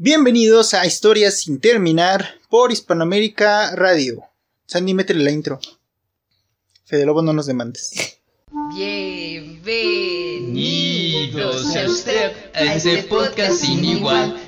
Bienvenidos a Historias sin terminar por Hispanoamérica Radio. Sandy, métele la intro. Fede Lobo, no nos demandes. Bienvenidos a usted a este podcast sin igual.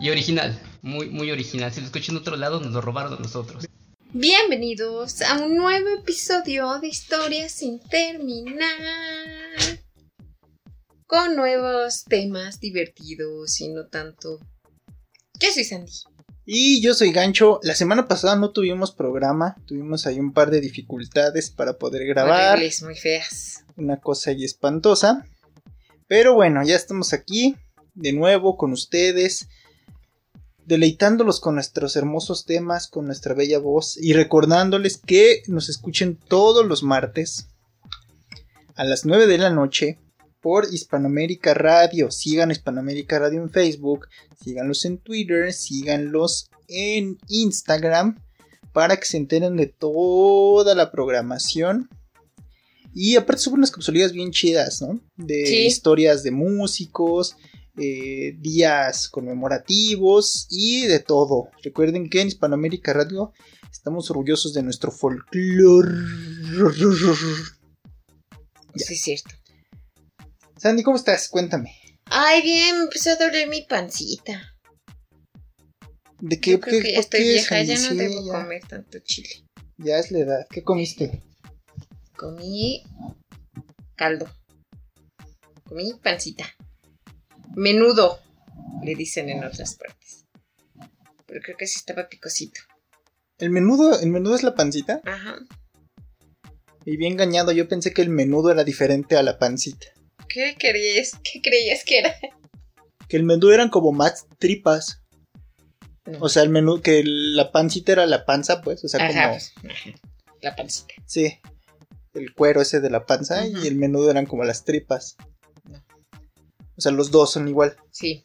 Y original, muy, muy original. Si lo escuchan en otro lado, nos lo robaron a nosotros. Bienvenidos a un nuevo episodio de Historias sin terminar. Con nuevos temas divertidos y no tanto. Yo soy Sandy. Y yo soy Gancho. La semana pasada no tuvimos programa. Tuvimos ahí un par de dificultades para poder grabar. Horribles, muy feas. Una cosa ahí espantosa. Pero bueno, ya estamos aquí. De nuevo con ustedes. Deleitándolos con nuestros hermosos temas, con nuestra bella voz. Y recordándoles que nos escuchen todos los martes. A las 9 de la noche. Por Hispanoamérica Radio. Sigan Hispanoamérica Radio en Facebook. Síganlos en Twitter. Síganlos en Instagram. Para que se enteren de toda la programación. Y aparte suben unas capsulillas bien chidas, ¿no? De Sí. historias de músicos. Eh, días conmemorativos y de todo. Recuerden que en Hispanoamérica Radio estamos orgullosos de nuestro folclore. Sí, es cierto. Sandy, ¿cómo estás? Cuéntame. Ay, bien, me empezó a doler mi pancita. ¿De qué? Yo creo qué- que ya por estoy vieja, Sandy? ya no Sí, debo ya. comer tanto chile. Ya es la edad. ¿Qué comiste? Comí caldo. Comí pancita. Menudo, le dicen en otras partes. Pero creo que sí estaba picosito. ¿El menudo, el menudo es la pancita? Ajá. Y bien engañado, yo pensé que el menudo era diferente a la pancita. ¿Qué creías, qué creías que era? Que el menudo eran como más tripas. No. O sea, el menú, que la pancita era la panza, pues. O sea, Ajá, como. pues, La pancita. Sí. El cuero ese de la panza y el menudo eran como las tripas. O sea, los dos son igual. Sí.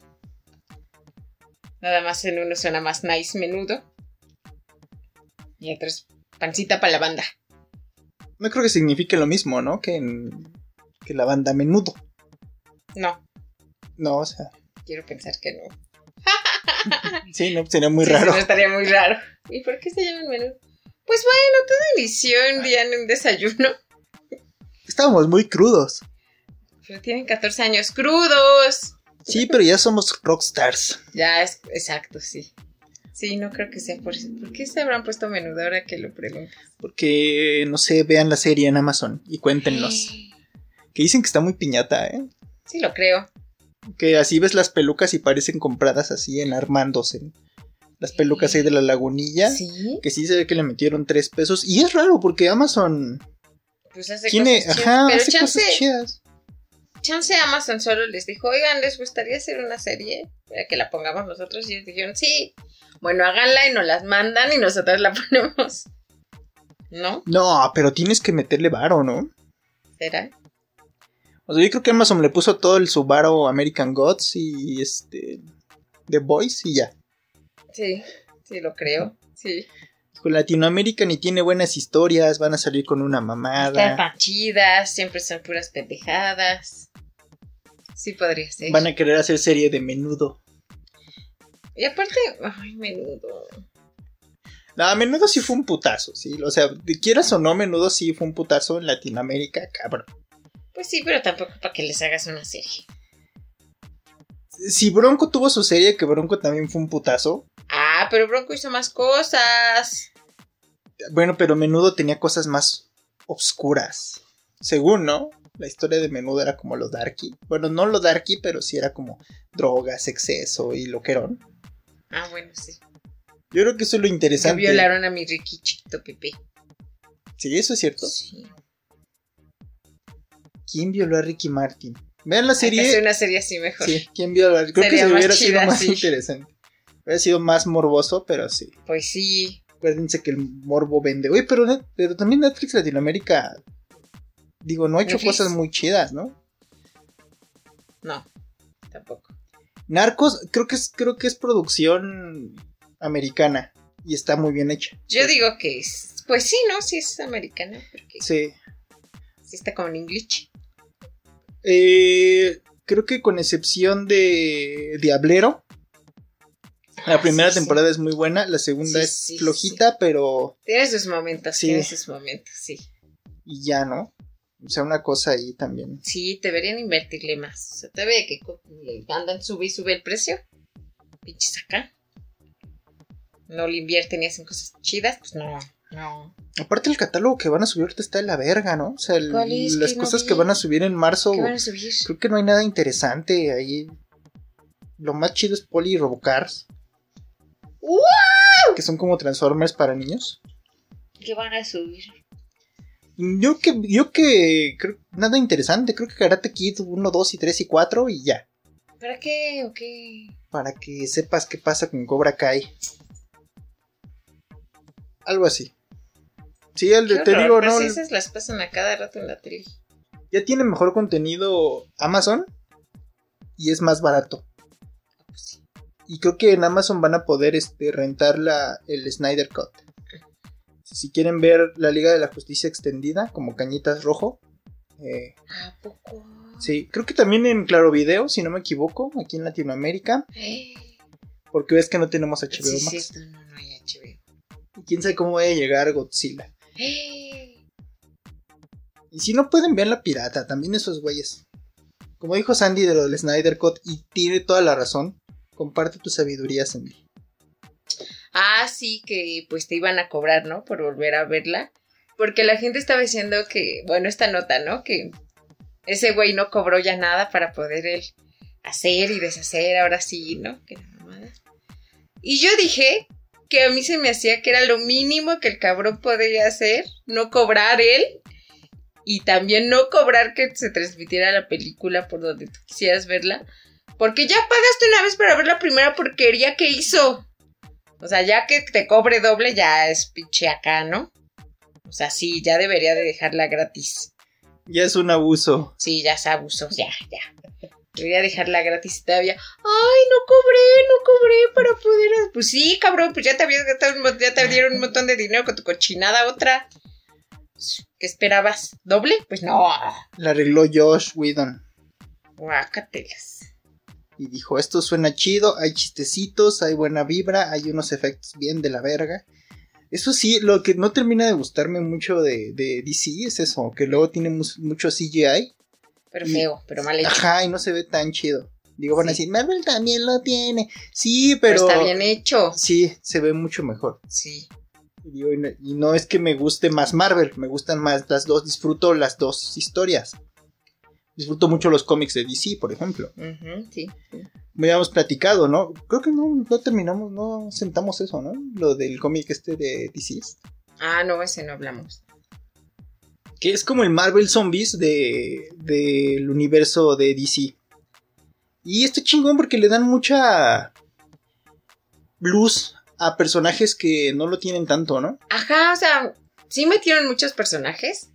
Nada más en uno suena más nice menudo. Y otro es pancita para la banda. No creo que signifique lo mismo, ¿no? Que en. Que la banda menudo. No, No, o sea. quiero pensar que no. Sí, no, sería muy Sí, raro. no estaría muy raro. ¿Y por qué se llaman menudo? Pues bueno, todo inició un día en un desayuno. Estábamos muy crudos. Pero tienen 14 años crudos. Sí, pero ya somos rockstars. Ya es exacto, sí. Sí, no creo que sea por eso. ¿Por qué se habrán puesto menudo ahora que lo pregunto? Porque, no sé, vean la serie en Amazon y cuéntenos. Que dicen que está muy piñata, ¿eh? Sí, lo creo. Que así ves las pelucas y parecen compradas así en Armandos. En las pelucas ahí de la lagunilla. Sí. Que sí se ve que le metieron tres pesos. Y es raro porque Amazon Pues hace tiene, cosas chidas. ajá, Pero hace chance, cosas chidas. Chance Amazon solo les dijo, oigan, ¿les gustaría hacer una serie? Para que la pongamos nosotros. Y ellos dijeron, sí. Bueno, háganla y nos las mandan y nosotros la ponemos. ¿No? No, pero tienes que meterle varo, ¿no? ¿Será? O sea, yo creo que Amazon le puso todo el Subaru American Gods y este. The Boys y ya. Sí, sí, lo creo. Sí. Con Latinoamérica ni tiene buenas historias, van a salir con una Están mamada. tan chidas, siempre son puras pendejadas. Sí podría ser. Van a querer hacer serie de menudo. Y aparte, ay, menudo. No, a menudo sí fue un putazo, sí. O sea, quieras o no, menudo sí fue un putazo en Latinoamérica, cabrón. Pues sí, pero tampoco para que les hagas una serie. Si Bronco tuvo su serie, que Bronco también fue un putazo. Ah, pero Bronco hizo más cosas. Bueno, pero menudo tenía cosas más obscuras. Según, ¿no? La historia de menudo era como lo darky. Bueno, no lo darky, pero sí era como drogas, exceso y loquerón. Ah, bueno, sí. Yo creo que eso es lo interesante. violaron a mi Ricky chiquito Pepe. Sí, eso es cierto. Sí. ¿Quién violó a Ricky Martin? Vean la serie. una serie así mejor. Sí, ¿quién vio? la- Creo que se hubiera sido más sí. interesante. Hubiera sido más morboso, pero sí. Pues sí. Acuérdense que el morbo vende. Oye, pero, pero también Netflix Latinoamérica. Digo, no ha hecho cosas muy chidas, ¿no? No, tampoco. Narcos, creo que es, creo que es producción americana. Y está muy bien hecha. Yo digo que es. Pues sí, ¿no? Sí es americana. Porque sí, Sí. está como en English. Eh, creo que con excepción de Diablero. La Ah, primera sí, sí. temporada es muy buena, la segunda Sí, es flojita, pero Tiene sus momentos, Sí. tiene sus momentos, sí. y ya, ¿no? O sea, una cosa ahí también. Sí, deberían invertirle más. O sea, te ve que andan sube y sube el precio. Pinches acá. No le invierten y hacen cosas chidas, pues no, no. Aparte el catálogo que van a subir ahorita está de la verga, ¿no? O sea, las Que cosas que van a subir en marzo, ¿Qué van a subir? creo que no hay nada interesante ahí. Lo más chido es Poli y Robocars. Que son como Transformers para niños. ¿Qué van a subir? Yo que, yo que creo nada interesante, creo que Karate Kid 1, 2 y 3 y 4 y ya. ¿Para qué o qué? Para que sepas qué pasa con Cobra Kai. Algo así. Sí, el, Qué te horror, digo, pero no. si esas las pasan a cada rato en la tele. Ya tiene mejor contenido Amazon y es más barato. Pues sí. Y creo que en Amazon van a poder este, rentar la, el Snyder Cut. Si quieren ver la Liga de la Justicia extendida, como Cañitas Rojo. eh, ¿A poco? sí, creo que también en Claro Video, si no me equivoco, aquí en Latinoamérica. Eh, Porque ves que no tenemos HBO sí, sí, Max. esto no, no hay HBO. Y quién sabe cómo vaya a llegar Godzilla. Eh, Y si no pueden ver la pirata, también esos güeyes. Como dijo Sandy de lo del Snyder Cut, y tiene toda la razón. Comparte tu sabiduría, Sandy. Ah, sí, que pues te iban a cobrar, ¿no? Por volver a verla. Porque la gente estaba diciendo que, bueno, esta nota, ¿no? Que ese güey no cobró ya nada para poder él hacer y deshacer, ahora sí, ¿no? Que. Y yo dije que a mí se me hacía que era lo mínimo que el cabrón podía hacer, no cobrar él y también no cobrar que se transmitiera la película por donde tú quisieras verla, porque ya pagaste una vez para ver la primera porquería que hizo. O sea, ya que te cobre doble ya es pinche acá, ¿no? O sea, sí, ya debería de dejarla gratis. Ya es un abuso. Sí, ya se abusó, ya, ya. Debería dejarla gratis todavía. Ay, no cobré, no cobré para poder. Pues sí, cabrón, pues ya te habías gastado, ya te dieron un montón de dinero con tu cochinada otra. ¿Qué esperabas? ¿Doble? Pues no. La arregló Josh Whedon. Guácatelas. Y dijo, esto suena chido, hay chistecitos, hay buena vibra, hay unos efectos bien de la verga. Eso sí, lo que no termina de gustarme mucho de, de DC es eso, que luego tiene mucho CGI. Pero Y- feo, pero mal hecho. Ajá, y no se ve tan chido. Digo, van a decir, Marvel también lo tiene. Sí, Pero pero... está bien hecho. Sí, se ve mucho mejor. Sí. Y, digo, y no- y no es que me guste más Marvel, me gustan más las dos, disfruto las dos historias. Disfruto mucho los cómics de DC, por ejemplo. Ujú, sí. Me habíamos platicado, ¿no? Creo que no, no terminamos, no sentamos eso, ¿no? Lo del cómic este de DC. Ah, no, ese no hablamos. Que es como el Marvel Zombies de, del universo de DC. Y está chingón porque le dan mucha luz a personajes que no lo tienen tanto, ¿no? Ajá, o sea, sí metieron muchos personajes,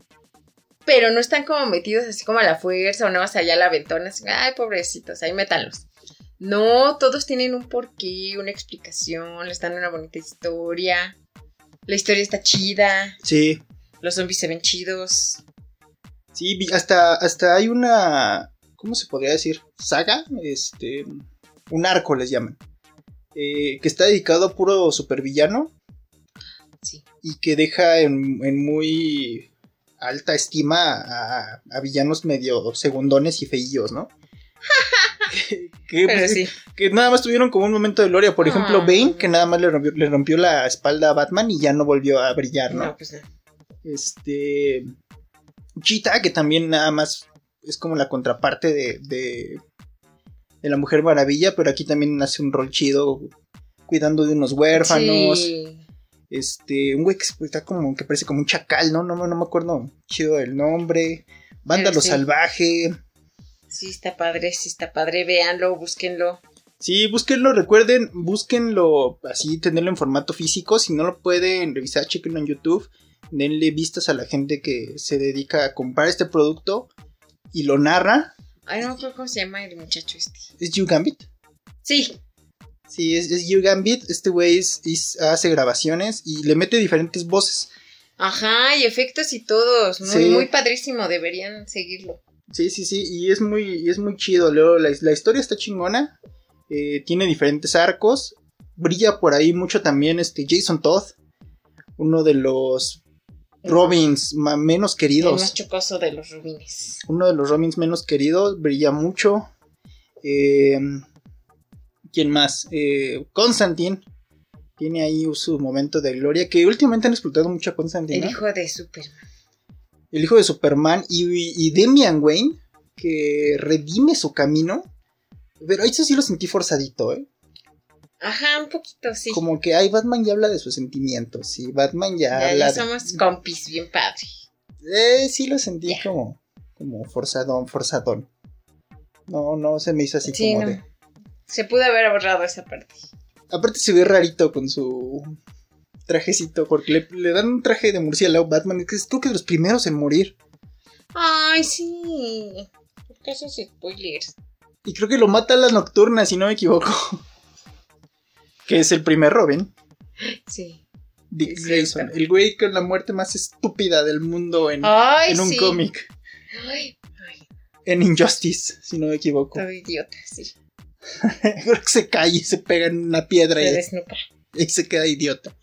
pero no están como metidos así como a la fuerza o no más allá la aventona. Así, Ay, pobrecitos, ahí métanlos. No, todos tienen un porqué, una explicación, les dan una bonita historia. La historia está chida, Sí, los zombies se ven chidos. sí, hasta, hasta hay una, ¿cómo se podría decir? Saga, este, un arco les llaman. eh, que está dedicado a puro supervillano Sí. y que deja en, en muy alta estima a, a villanos medio segundones y feillos, ¿no? que, que- Pero sí. que nada más tuvieron como un momento de gloria. Por ejemplo, Ah. Bane, que nada más le rompió, le rompió la espalda a Batman y ya no volvió a brillar, ¿no? No, pues no. Este. Cheetah, que también nada más es como la contraparte de, de, de la Mujer Maravilla, pero aquí también hace un rol chido cuidando de unos huérfanos. Sí. Este, un güey que está como que parece como un chacal, ¿no? No, me- no me acuerdo chido del nombre. Vándalo sí. salvaje. Sí, está padre, sí está padre. Véanlo, búsquenlo. Sí, búsquenlo, recuerden, búsquenlo así, tenerlo en formato físico. Si no lo pueden revisar, chequenlo en YouTube. Denle vistas a la gente que se dedica a comprar este producto y lo narra. Ay, no me acuerdo cómo se llama el muchacho este. ¿Es You Gambit? Sí, Sí, es, es Gambit. Este güey es- es- hace grabaciones y le mete diferentes voces. ajá, y efectos y todos. Muy, Sí. muy padrísimo, deberían seguirlo. Sí, sí, sí, y es muy, y es muy chido. La, la historia está chingona. eh, tiene diferentes arcos. Brilla por ahí mucho también este Jason Todd. Uno de los Robins menos El queridos. más chocoso de los rubines. Uno de los Robins menos queridos. Brilla mucho. Eh, ¿Quién más? Eh, Constantine. Tiene ahí su momento de gloria. Que últimamente han explotado mucho a Constantine. El ¿no? hijo de Superman. el hijo de Superman y, y Damian Wayne, que redime su camino. Pero eso sí lo sentí forzadito, ¿eh? Ajá, un poquito, sí. Como que, ay, Batman ya habla de sus sentimientos, y Batman ya, ya, habla ya de- somos compis, bien padre. Eh, sí lo sentí como, como forzadón, forzadón. No, no se me hizo así Sí, como no. de... Se pudo haber ahorrado esa parte. Aparte se ve rarito con su trajecito, porque le, le dan un traje de murciélago a Batman, que es creo que de los primeros en morir. Ay, sí. ¿Por qué haces spoilers? Y creo que lo mata a la nocturna, si no me equivoco. que es el primer Robin. Sí. Dick Es Grayson, el güey con la muerte más estúpida del mundo en, Ay, en un sí. cómic, Ay, en Injustice, si no me equivoco. todo idiota, sí. Creo que se cae y se pega en una piedra Se y, desnuca. y se queda idiota.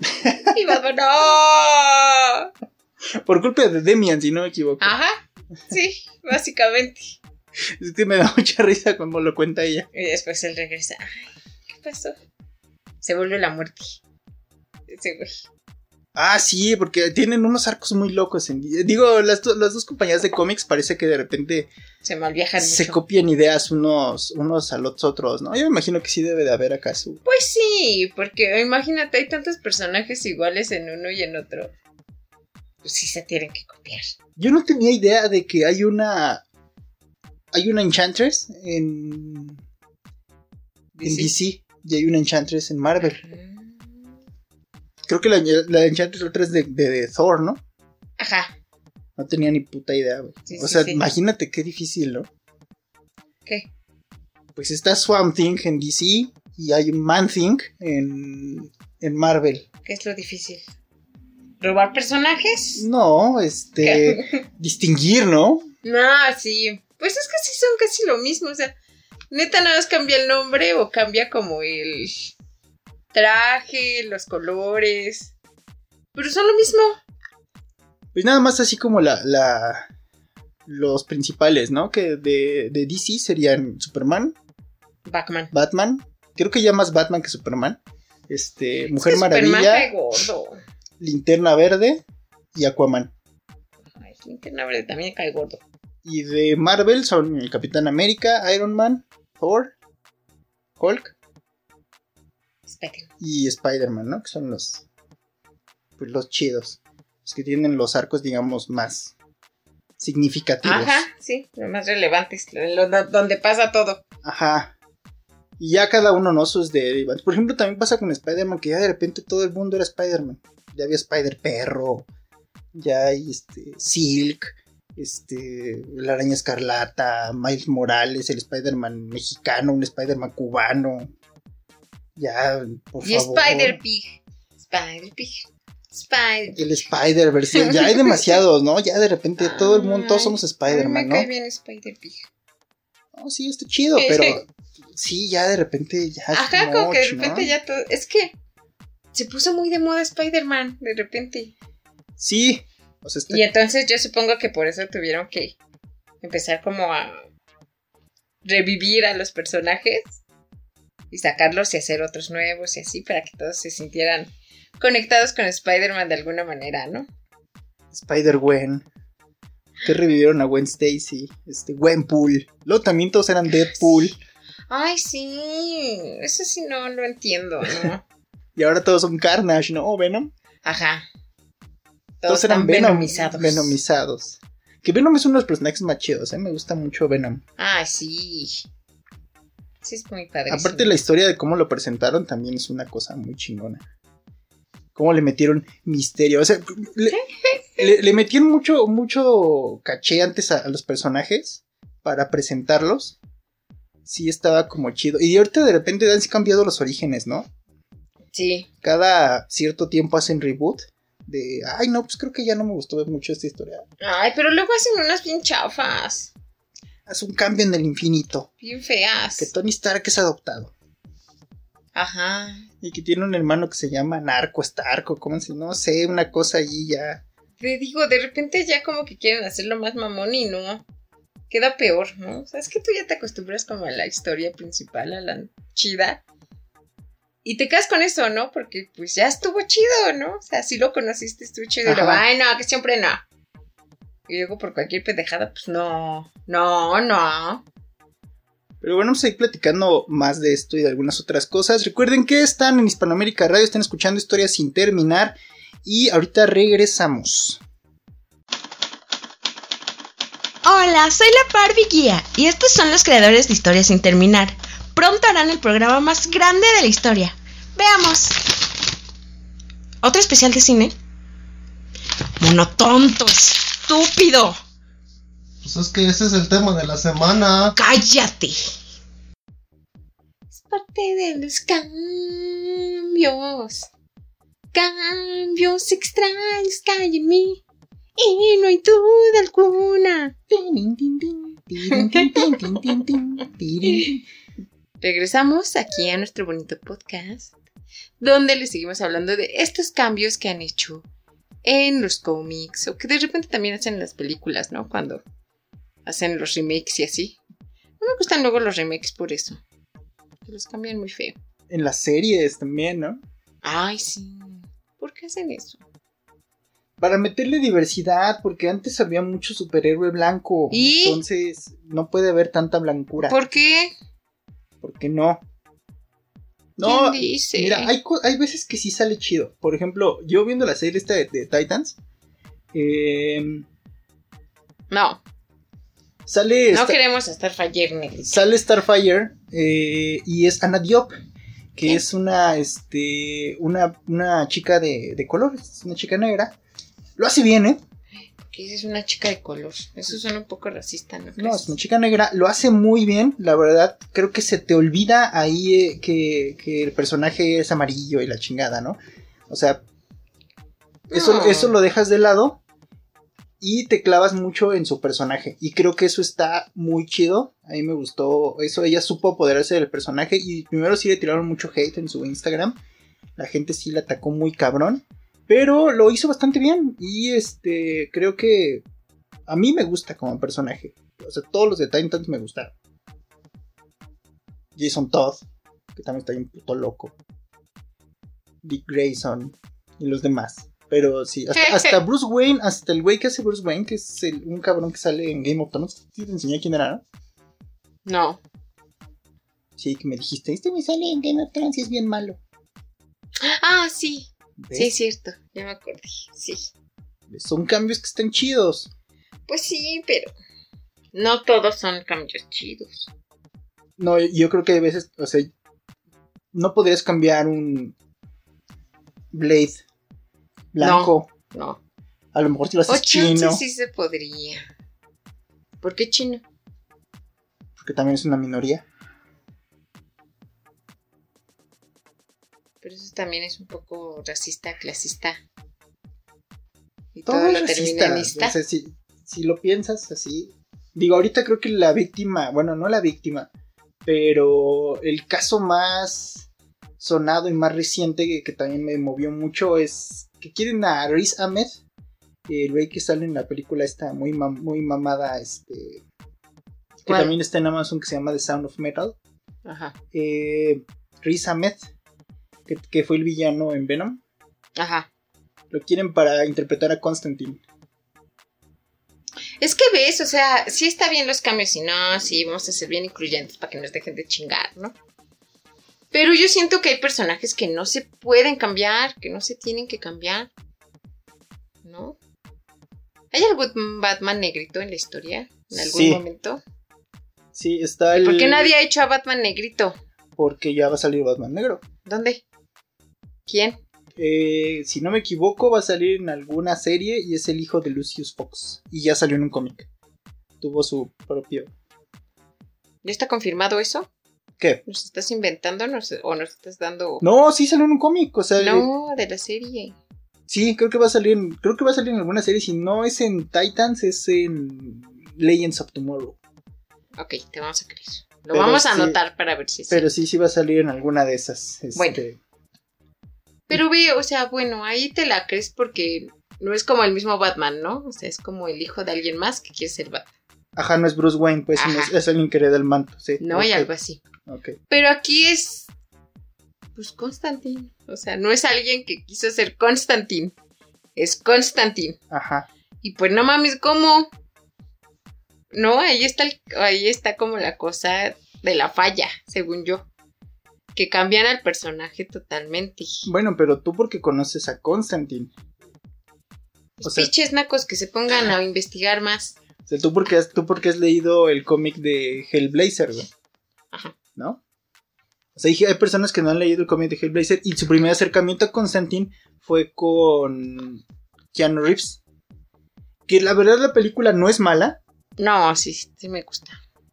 Y Batman, ¡no! Por culpa de Demian, si no me equivoco. Ajá, sí, básicamente. Es que me da mucha risa cuando lo cuenta ella. Y después él regresa. Ay, ¿qué pasó? Se vuelve la muerte. Ese güey. Ah, sí, porque tienen unos arcos muy locos. en- digo, las, do- las dos compañías de cómics parece que de repente Se malviajan se mucho. copian ideas unos, unos a los otros, ¿no? Yo me imagino que sí debe de haber acá su... Pues sí, porque imagínate, hay tantos personajes iguales en uno y en otro. Pues sí se tienen que copiar. Yo no tenía idea de que hay una. Hay una Enchantress en. En DC. DC. Y hay una Enchantress en Marvel. Creo que la, la Enchantress otra es de, de- de Thor, ¿no? Ajá, No tenía ni puta idea, güey. Sí, o sí, sea, sí. imagínate qué difícil, ¿no? ¿qué? Pues está Swamp Thing en DC y hay Man Thing en, en Marvel. ¿Qué es lo difícil? ¿Robar personajes? No, este. distinguir, ¿no? No, sí. Pues es que sí son casi lo mismo. O sea, neta nada más cambia el nombre o cambia como el traje, los colores. Pero son lo mismo. Pues nada más así como la. la los principales, ¿no? Que de, de DC serían Superman, Batman. Batman. Creo que ya más Batman que Superman. Este, Mujer Es Superman Maravilla, cae gordo. Linterna Verde y Aquaman. Ay, Linterna Verde también cae gordo. Y de Marvel son el Capitán América, Iron Man, Thor, Hulk Y Spider-Man, ¿no? Que son los. Pues los chidos. Los que tienen los arcos, digamos, más significativos. Ajá, sí, los más relevantes, lo- lo- donde pasa todo. Ajá. Y ya cada uno, ¿no? Sus derivados. Por ejemplo, también pasa con Spider-Man, que ya de repente todo el mundo era Spider-Man. Ya había Spider-Perro, ya hay este, Silk, este, la araña escarlata, Miles Morales, el Spider-Man mexicano, un Spider-Man cubano. Ya, por y favor. Spider-Pig. Spider-Pig. Spider. El Spider-Verse, ya hay demasiados, ¿no? Ya de repente todo el mundo, todos somos Spider-Man, me ¿no? cae bien Spider-Pig. No, sí, está chido, pero sí. ya de repente ya es Ajá, como que de repente ya todo. Es que se puso muy de moda Spider-Man, de repente. Sí, o sea, está Y entonces yo supongo que por eso tuvieron que empezar como a revivir a los personajes y sacarlos y hacer otros nuevos y así para que todos se sintieran conectados con Spider-Man de alguna manera, ¿no? Spider-Gwen. Que revivieron a Gwen Stacy. Este, Gwenpool. Luego también todos eran Deadpool. Ay, sí, eso sí no lo entiendo, ¿no? Y ahora todos son Carnage, ¿no? Venom. Ajá. Todos, Todos eran Venom- venomizados. Venomizados. Que Venom es uno de los personajes más chidos, ¿eh? Me gusta mucho Venom. Ah, sí. Sí, es muy padre. Aparte la historia de cómo lo presentaron también es una cosa muy chingona. Cómo le metieron misterio. O sea, le, le- le metieron mucho, mucho caché antes a, a los personajes para presentarlos. Sí estaba como chido. Y ahorita de repente han cambiado los orígenes, ¿no? Sí. Cada cierto tiempo hacen reboot. De, ay no, pues creo que ya no me gustó mucho esta historia. Ay, pero luego hacen unas bien chafas. Haz un cambio en el infinito. Bien feas. Que Tony Stark es adoptado. Ajá. Y que tiene un hermano que se llama Narco Stark o como si no sé, una cosa allí ya. Te digo, de repente ya como que quieren hacerlo más mamón y no. Queda peor, ¿no? O sea, es que tú ya te acostumbras como a la historia principal, a la chida. Y te quedas con eso, ¿no? Porque pues ya estuvo chido, ¿no? O sea, si lo conociste, estuvo chido. Y Ajá. ay, no, que siempre no. Y luego por cualquier pendejada, pues no. No, no. Pero bueno, vamos a ir platicando más de esto y de algunas otras cosas. Recuerden que están en Hispanoamérica Radio, están escuchando historias sin terminar. Y ahorita regresamos. Hola, soy la Barbie Guía y estos son los creadores de Historias sin terminar. Pronto harán el programa más grande de la historia. Veamos. ¿Otro especial de cine? Monotonto, estúpido. Pues es que ese es el tema de la semana. Cállate. Es parte de los cambios. Cambios extraños que hay en mí. Y no hay duda alguna. Regresamos aquí a nuestro bonito podcast, donde les seguimos hablando de estos cambios que han hecho en los cómics, o que de repente también hacen en las películas, ¿no? Cuando hacen los remakes y así. No me gustan luego los remakes por eso. Que los cambian muy feo. En las series también, ¿no? Ay, sí. ¿Por qué hacen eso? Para meterle diversidad, porque antes había mucho superhéroe blanco. ¿Y? Entonces no puede haber tanta blancura. ¿Por qué? ¿Por qué no? No, ¿Quién dice? mira, hay, hay veces que sí sale chido. Por ejemplo, yo viendo la serie esta de, de Titans, eh, No, sale, no queremos estar Starfire sale Starfire eh, y es Anna Diop, que es una, este, una, una chica de, de colores, una chica negra. Lo hace bien, ¿eh? Que esa es una chica de color. Eso suena un poco racista, ¿no No, es una chica negra, lo hace muy bien, la verdad. Creo que se te olvida ahí eh, que, que el personaje es amarillo y la chingada, ¿no? O sea, eso, No. eso lo dejas de lado y te clavas mucho en su personaje. Y creo que eso está muy chido. A mí me gustó eso. Ella supo apoderarse del personaje y primero sí le tiraron mucho hate en su Instagram. La gente sí la atacó muy cabrón. Pero lo hizo bastante bien. Y este, creo que a mí me gusta como personaje. O sea, todos los de Titans me gustaron. Jason Todd, que también está bien puto loco. Dick Grayson y los demás. Pero sí, hasta, hasta Bruce Wayne, hasta el güey que hace Bruce Wayne, que es el- un cabrón que sale en Game of Thrones. ¿Sí te enseñé quién era? no? No. Sí, que me dijiste, este me sale en Game of Thrones y es bien malo. Ah, sí. ¿Ves? Sí, es cierto. Ya me acordé. Sí. Son cambios que están chidos. Pues sí, pero no todos son cambios chidos. No, yo creo que a veces, o sea, no podrías cambiar un Blade blanco. No. A lo mejor si lo O haces chino, chance sí se podría. ¿Por qué chino? porque también es una minoría. Pero eso también es un poco racista, clasista. Y Todo todo, es lo racista. ista. O sea, si, si lo piensas así. Digo, ahorita creo que la víctima, bueno, no la víctima, pero el caso más sonado y más reciente que, que también me movió mucho es que quieren a Riz Ahmed, el güey que sale en la película esta muy, mam- muy mamada, este, que ¿Cuál? también está en Amazon que se llama The Sound of Metal. Ajá. Eh, Riz Ahmed, que, que fue el villano en Venom, Ajá. lo quieren para interpretar a Constantine. Es que ves, o sea, sí está bien los cambios y no, sí, vamos a ser bien incluyentes para que nos dejen de chingar, ¿no? Pero yo siento que hay personajes que no se pueden cambiar, que no se tienen que cambiar, ¿no? ¿Hay algún Batman negrito en la historia? ¿En algún Sí. momento? Sí, está el. ¿Por qué nadie ha hecho a Batman negrito? Porque ya va a salir Batman negro. ¿Dónde? ¿Quién? Eh, si no me equivoco, va a salir en alguna serie y es el hijo de Lucius Fox. Y ya salió en un cómic. Tuvo su propio. ¿Ya está confirmado eso? ¿Qué? ¿Nos estás inventando nos- o nos estás dando.? No, sí salió en un cómic. O sea, eh, No, de la serie. sí, creo que va a salir. en- Creo que va a salir en alguna serie. Si no es en Titans, es en Legends of Tomorrow. Ok, te vamos a creer. Lo Pero vamos a sí- anotar para ver si es Pero sí, sí va a salir en alguna de esas. este, Bueno. Pero ve, o sea, bueno, ahí te la crees porque no es como el mismo Batman, ¿no? O sea, es como el hijo de alguien más que quiere ser Batman. Ajá, no es Bruce Wayne, pues es, es alguien que hereda el manto. Sí. No hay Ok, algo así. ok. Pero aquí es. Pues Constantine. O sea, no es alguien que quiso ser Constantine. Es Constantine. Ajá. Y pues no mames, ¿cómo? No, ahí está, el- ahí está como la cosa de la falla, según yo. Que cambian al personaje totalmente. Bueno, pero tú porque conoces a Constantine. O sea, Piches nacos que se pongan a investigar más. o sea, tú porque has, tú porque has leído el cómic de Hellblazer, güey. Ajá. ¿No? O sea, hay personas que no han leído el cómic de Hellblazer y su primer acercamiento a Constantine fue con Keanu Reeves. Que la verdad la película no es mala, No, sí, sí me gusta.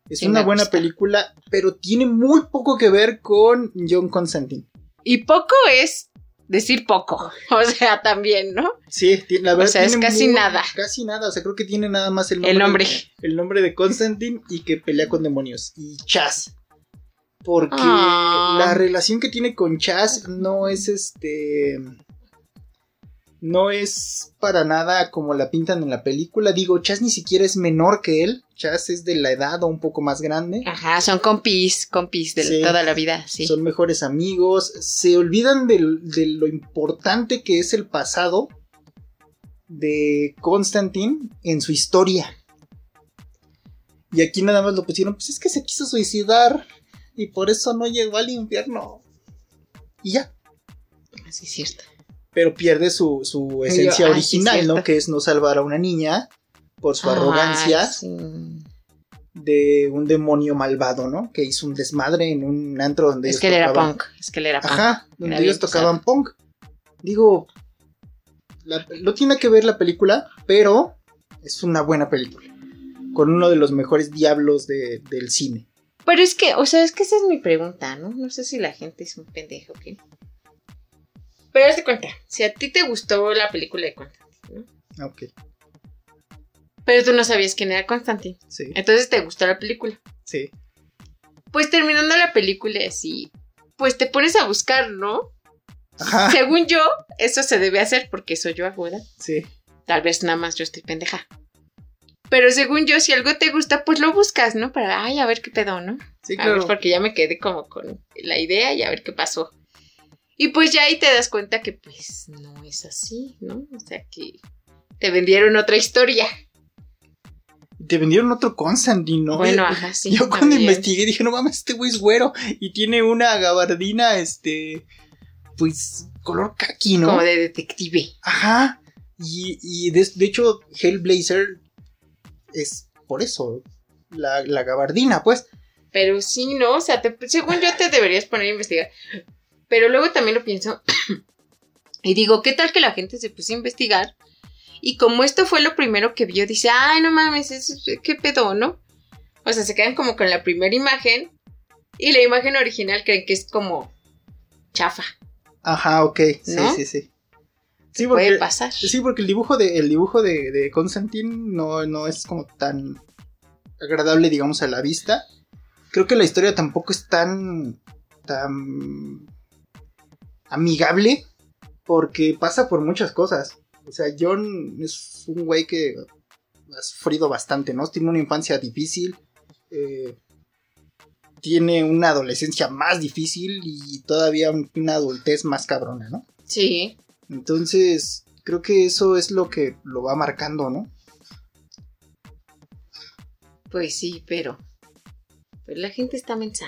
Es Sí, una buena gusta. película, pero tiene muy poco que ver con John Constantine. Y poco es decir poco. O sea, también, ¿no? Sí, la O verdad sea, es casi nada. Casi nada, o sea, creo que tiene nada más el nombre. El nombre. El nombre de Constantine y que pelea con demonios. Y Chaz. Porque Ah. la relación que tiene con Chaz no es este. No es para nada como la pintan en la película. Digo, Chaz ni siquiera es menor que él. Chaz es de la edad o un poco más grande. Ajá, son compis, compis de Sí. toda la vida, sí. Son mejores amigos. Se olvidan del- de lo importante que es el pasado de Constantine en su historia. Y aquí nada más lo pusieron, pues es que se quiso suicidar y por eso no llegó al infierno. Y ya. Así es cierto. Pero pierde su, su esencia sí, original, ¿no? Que es no salvar a una niña por su arrogancia sí. de un demonio malvado, ¿no? Que hizo un desmadre en un antro donde Es ellos que él era punk. Es que él era punk. Ajá, donde Era ellos tocaban punk. Digo, la- no tiene que ver la película, pero es una buena película. Con uno de los mejores diablos de- del cine. Pero es que, o sea, es que esa es mi pregunta, ¿no? No sé si la gente es un pendejo, ¿ok? Pero hazte cuenta, si a ti te gustó la película de Constantine, ¿no? Ok, Pero tú no sabías quién era Constantine. sí, Entonces te gustó la película. sí. Pues terminando la película así, pues te pones a buscar, ¿no? Ajá, Según yo, eso se debe hacer porque soy yo aguda. sí. Tal vez nada más yo estoy pendeja. Pero según yo, si algo te gusta, pues lo buscas, ¿no? Para, ay, a ver qué pedo, ¿no? Sí, A ver, claro. porque ya me quedé como con la idea y a ver qué pasó. Y pues ya ahí te das cuenta que pues no es así, ¿no? O sea que te vendieron otra historia. Te vendieron otro Constantine, ¿no? Bueno, ajá, sí. Yo cuando también. investigué dije, no mames, este güey es güero. Y tiene una gabardina, este. Pues. color kaki, ¿no? Como de detective. Ajá. Y, y de, de hecho, Hellblazer es por eso. La, la gabardina, pues. Pero sí, ¿no? O sea, te- según yo te deberías poner a investigar. Pero luego también lo pienso. y digo, ¿qué tal que la gente se puso a investigar? Y como esto fue lo primero que vio, dice, ay, no mames, es- ¿qué pedo, no? O sea, se quedan como con la primera imagen. Y la imagen original creen que es como chafa. Ajá, ok. Sí, ¿No? sí, sí. Sí, porque, Puede pasar. sí, porque el dibujo de, el dibujo de, de Constantine no, no es como tan agradable, digamos, a la vista. Creo que la historia tampoco es tan. tan. Amigable. Porque pasa por muchas cosas. O sea, John es un güey que ha sufrido bastante, ¿no? Tiene una infancia difícil. eh, tiene una adolescencia más difícil y todavía una adultez más cabrona, ¿no? Sí. Entonces, creo que eso es lo que lo va marcando, ¿no? Pues sí, pero. Pues la gente está mensa.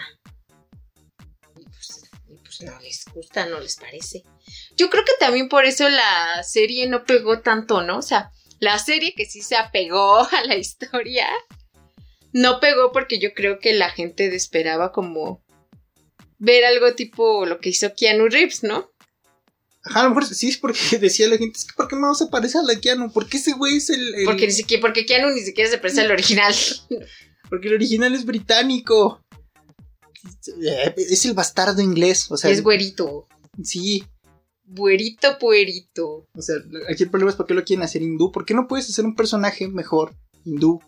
Pues, no les gusta, no les parece. Yo creo que también por eso la serie no pegó tanto, ¿no? O sea, La serie que sí se apegó a la historia, no pegó porque yo creo que la gente esperaba como ver algo tipo lo que hizo Keanu Reeves, ¿no? Ajá, a lo mejor sí es porque decía la gente, es que ¿por qué no se parece a la Keanu? ¿Por qué ese güey es el, el- Porque ni siquiera, porque Keanu ni siquiera se parece al original. Porque el original es británico. Es el bastardo inglés, o sea, es güerito. sí, Güerito, puerito. o sea, aquí el problema es por qué lo quieren hacer hindú, ¿por qué no puedes hacer un personaje mejor hindú?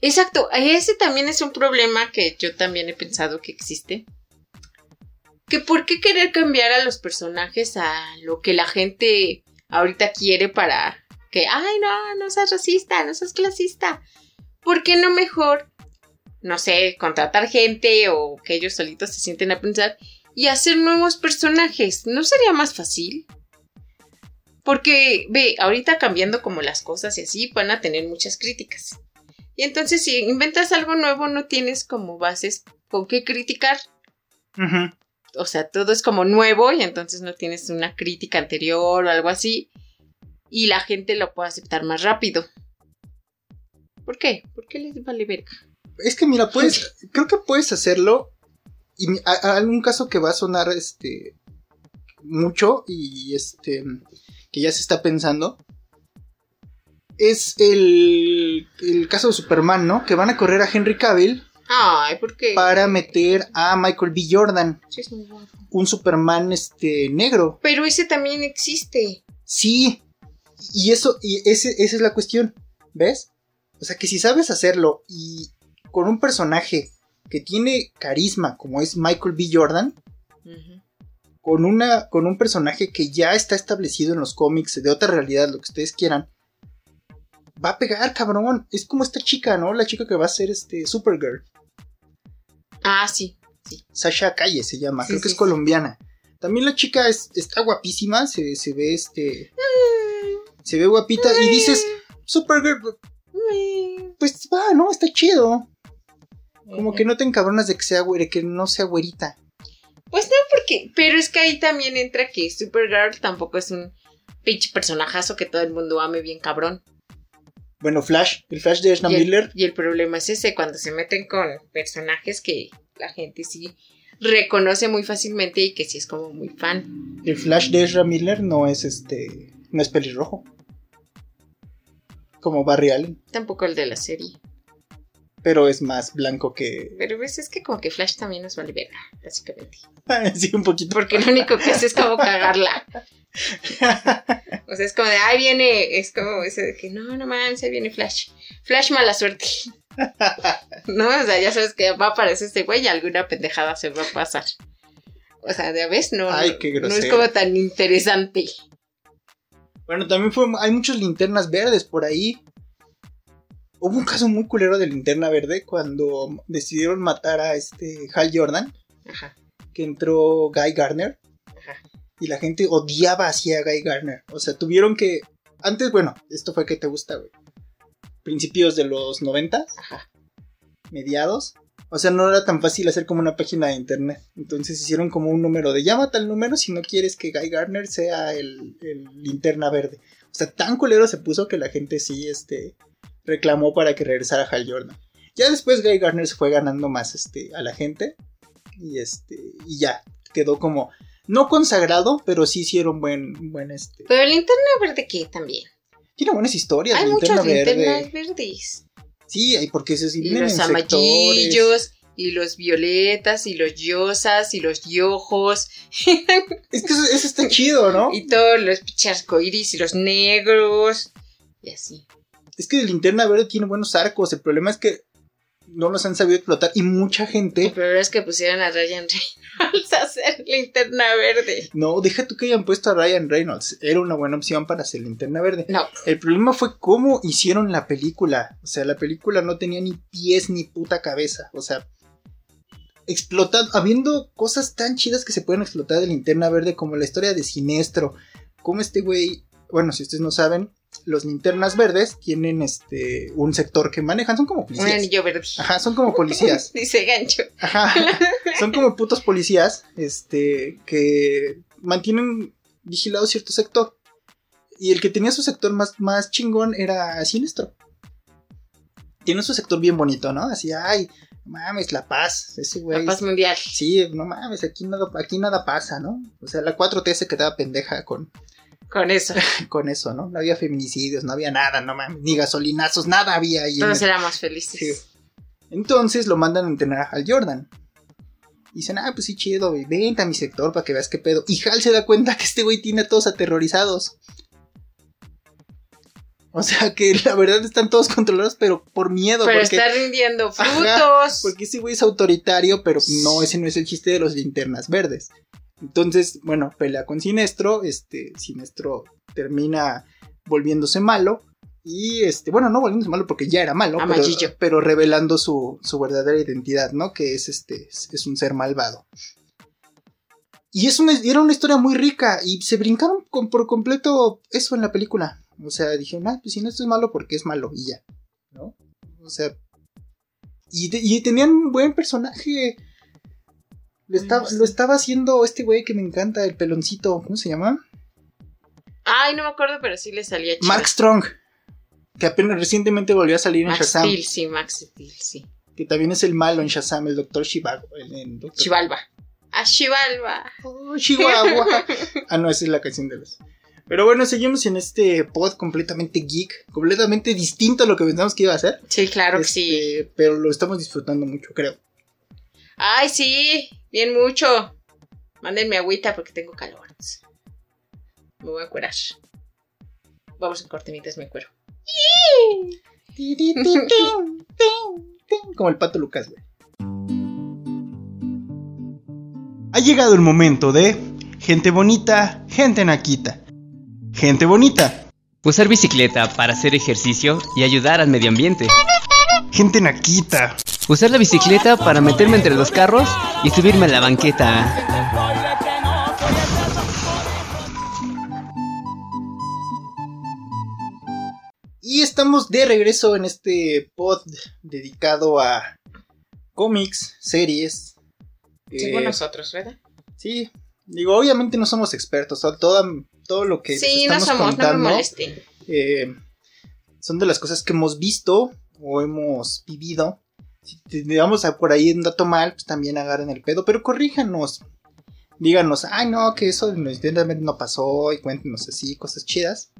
Exacto, ese también es un problema que yo también he pensado que existe. Que por qué querer cambiar a los personajes a lo que la gente ahorita quiere para que, ay, no, no seas racista, no seas clasista. ¿Por qué no mejor, no sé, contratar gente o que ellos solitos se sienten a pensar y hacer nuevos personajes? ¿No sería más fácil? Porque, ve, ahorita cambiando como las cosas y así, van a tener muchas críticas. Y entonces si inventas algo nuevo no tienes como bases con qué criticar. O sea, todo es como nuevo y entonces no tienes una crítica anterior o algo así. Y la gente lo puede aceptar más rápido. ¿Por qué? ¿Por qué les vale verga? Es que mira, puedes, creo que puedes hacerlo. Y a- a algún caso que va a sonar este mucho y este que ya se está pensando es el, el caso de Superman, ¿no? Que van a correr a Henry Cavill Ay, ¿por qué? para meter a Michael B. Jordan, Sí, es muy guapo. un Superman este negro. Pero ese también existe. Sí. Y eso, y ese, esa es la cuestión. ¿Ves? O sea que si sabes hacerlo y con un personaje que tiene carisma como es Michael B. Jordan, con una. con un personaje que ya está establecido en los cómics de otra realidad, lo que ustedes quieran. Va a pegar, cabrón. Es como esta chica, ¿no? La chica que va a ser este Supergirl. Ah, sí. Sasha Calle se llama, Sí, creo que sí, es sí. colombiana. También la chica es- está guapísima, se, se ve este. Se ve guapita y dices, Supergirl, pues va, ¿no? Está chido. Como que no te encabronas de que sea güere, que no sea güerita. Pues no, porque. Pero es que ahí también entra que Supergirl tampoco es un pinche personajazo que todo el mundo ame bien cabrón. Bueno, Flash, el Flash de Ezra Miller, y el problema es ese, cuando se meten con personajes que la gente sí reconoce muy fácilmente y que sí es como muy fan. el Flash de Ezra Miller no es este. no es pelirrojo. Como Barry Allen. Tampoco el de la serie. Pero es más blanco que. Pero ves, es que como que Flash también nos vale verga, básicamente. sí, un poquito. Porque lo único que hace es como cagarla. O sea, es como de, ahí viene, es como ese de que no, no manches, ahí viene Flash. Flash mala suerte. No, o sea, ya sabes que va a aparecer este güey y alguna pendejada se va a pasar. O sea, de a vez no, Ay, no- qué no es como tan interesante. Bueno, también fue. Hay muchas linternas verdes por ahí. Hubo un caso muy culero de linterna verde cuando decidieron matar a este Hal Jordan, Ajá. que entró Guy Garner. Ajá. Y la gente odiaba así a Guy Garner. O sea, tuvieron que. Antes, bueno, esto fue que te gusta, güey. Principios de los 90, Ajá. mediados. O sea, no era tan fácil hacer como una página de internet. Entonces hicieron como un número de llámate al número si no quieres que Guy Garner sea el, el linterna verde. O sea, tan culero se puso que la gente sí, este, reclamó para que regresara Hal Jordan. Ya después Guy Garner se fue ganando más, este, a la gente. Y este, y ya, quedó como, no consagrado, pero sí hicieron buen, buen, este. Pero linterna verde, ¿qué también? Tiene buenas historias, Hay linterna muchas verde. linternas verdes. Sí, hay porque se Y los amarillos, y los violetas, y los yosas, y los yojos, Es que eso, eso está chido, ¿no? y todos los arcoíris, y los negros, y así. Es que el linterna verde tiene buenos arcos. El problema es que no los han sabido explotar. Y mucha El gente. problema es que pusieron a Ryan Reynolds a hacer linterna verde. No, deja tú que hayan puesto a Ryan Reynolds. Era una buena opción para hacer linterna verde. No, El problema fue cómo hicieron la película. O sea, la película no tenía ni pies ni puta cabeza. O sea, explotando, habiendo cosas tan chidas que se pueden explotar de linterna verde, como la historia de Sinestro. Como este güey, bueno, si ustedes no saben, los linternas verdes tienen este un sector que manejan, son como un policías. anillo verde. Ajá, son como policías. Dice gancho. Ajá. Son como putos policías, este, que mantienen vigilado cierto sector. Y el que tenía su sector más, más chingón era Sinestro. Tiene su sector bien bonito, ¿no? Así, ay, mames, la paz. Ese güey. La paz mundial. Sí, no mames, aquí nada, aquí nada pasa, ¿no? O sea, la 4T se quedaba pendeja con, Con eso. con eso, ¿no? No había feminicidios, no había nada, no mames, ni gasolinazos, nada había ahí. Todos éramos felices. Sí. Entonces lo mandan a entrenar al Jordan. Y dicen, ah, pues sí, chido, güey, vente a mi sector para que veas qué pedo. Y Hal se da cuenta que este güey tiene a todos aterrorizados. O sea que la verdad están todos controlados, pero por miedo. Pero porque, está rindiendo Ajá, frutos. porque ese güey es autoritario, pero no, ese no es el chiste de los linternas verdes. Entonces, bueno, pelea con Sinestro. Este, Sinestro termina volviéndose malo. Y este, bueno, no volviéndose malo porque ya era malo, pero, Amarillo. pero revelando su, su verdadera identidad, ¿no? Que es este, es, es un ser malvado. Y es una, era una historia muy rica y se brincaron con- por completo eso en la película. O sea, dijeron, ah, pues si no esto es malo porque es malo y ya, ¿no? O sea, y, te- y tenían un buen personaje. Lo estaba, lo estaba haciendo este güey que me encanta, el peloncito, ¿cómo se llama? Ay, no me acuerdo, pero sí le salía chido. Mark Strong. Que apenas recientemente volvió a salir en Shazam. Steel, sí, Max Steel, sí. Que también es el malo en Shazam, el Doctor Dr. Chivalba. A Chivalba. Oh, Chihuahua. ah, no, esa es la canción de los. Pero bueno, seguimos en este pod completamente geek, completamente distinto a lo que pensamos que iba a ser. Sí, claro que sí. Este, Pero lo estamos disfrutando mucho, creo. Ay, sí, bien mucho. Mándenme agüita porque tengo calor. Me voy a curar. Vamos en corte mientras me cuero. Como el pato Lucas, güey. Ha llegado el momento de gente bonita, gente naquita. Gente bonita, Usar bicicleta para hacer ejercicio y ayudar al medio ambiente. gente naquita. Usar la bicicleta para meterme entre los carros y subirme a la banqueta. Y estamos de regreso en este pod dedicado a cómics, series. Sigo Eh, nosotros, ¿verdad? sí, digo, obviamente no somos expertos, todo, todo lo que Sí, no estamos no me contando molesten. eh, son de las cosas que hemos visto o hemos vivido. Si tenemos por ahí un dato mal, pues también agarren el pedo, pero corríjanos. Díganos, ay no, que eso evidentemente no pasó y cuéntenos así, cosas chidas.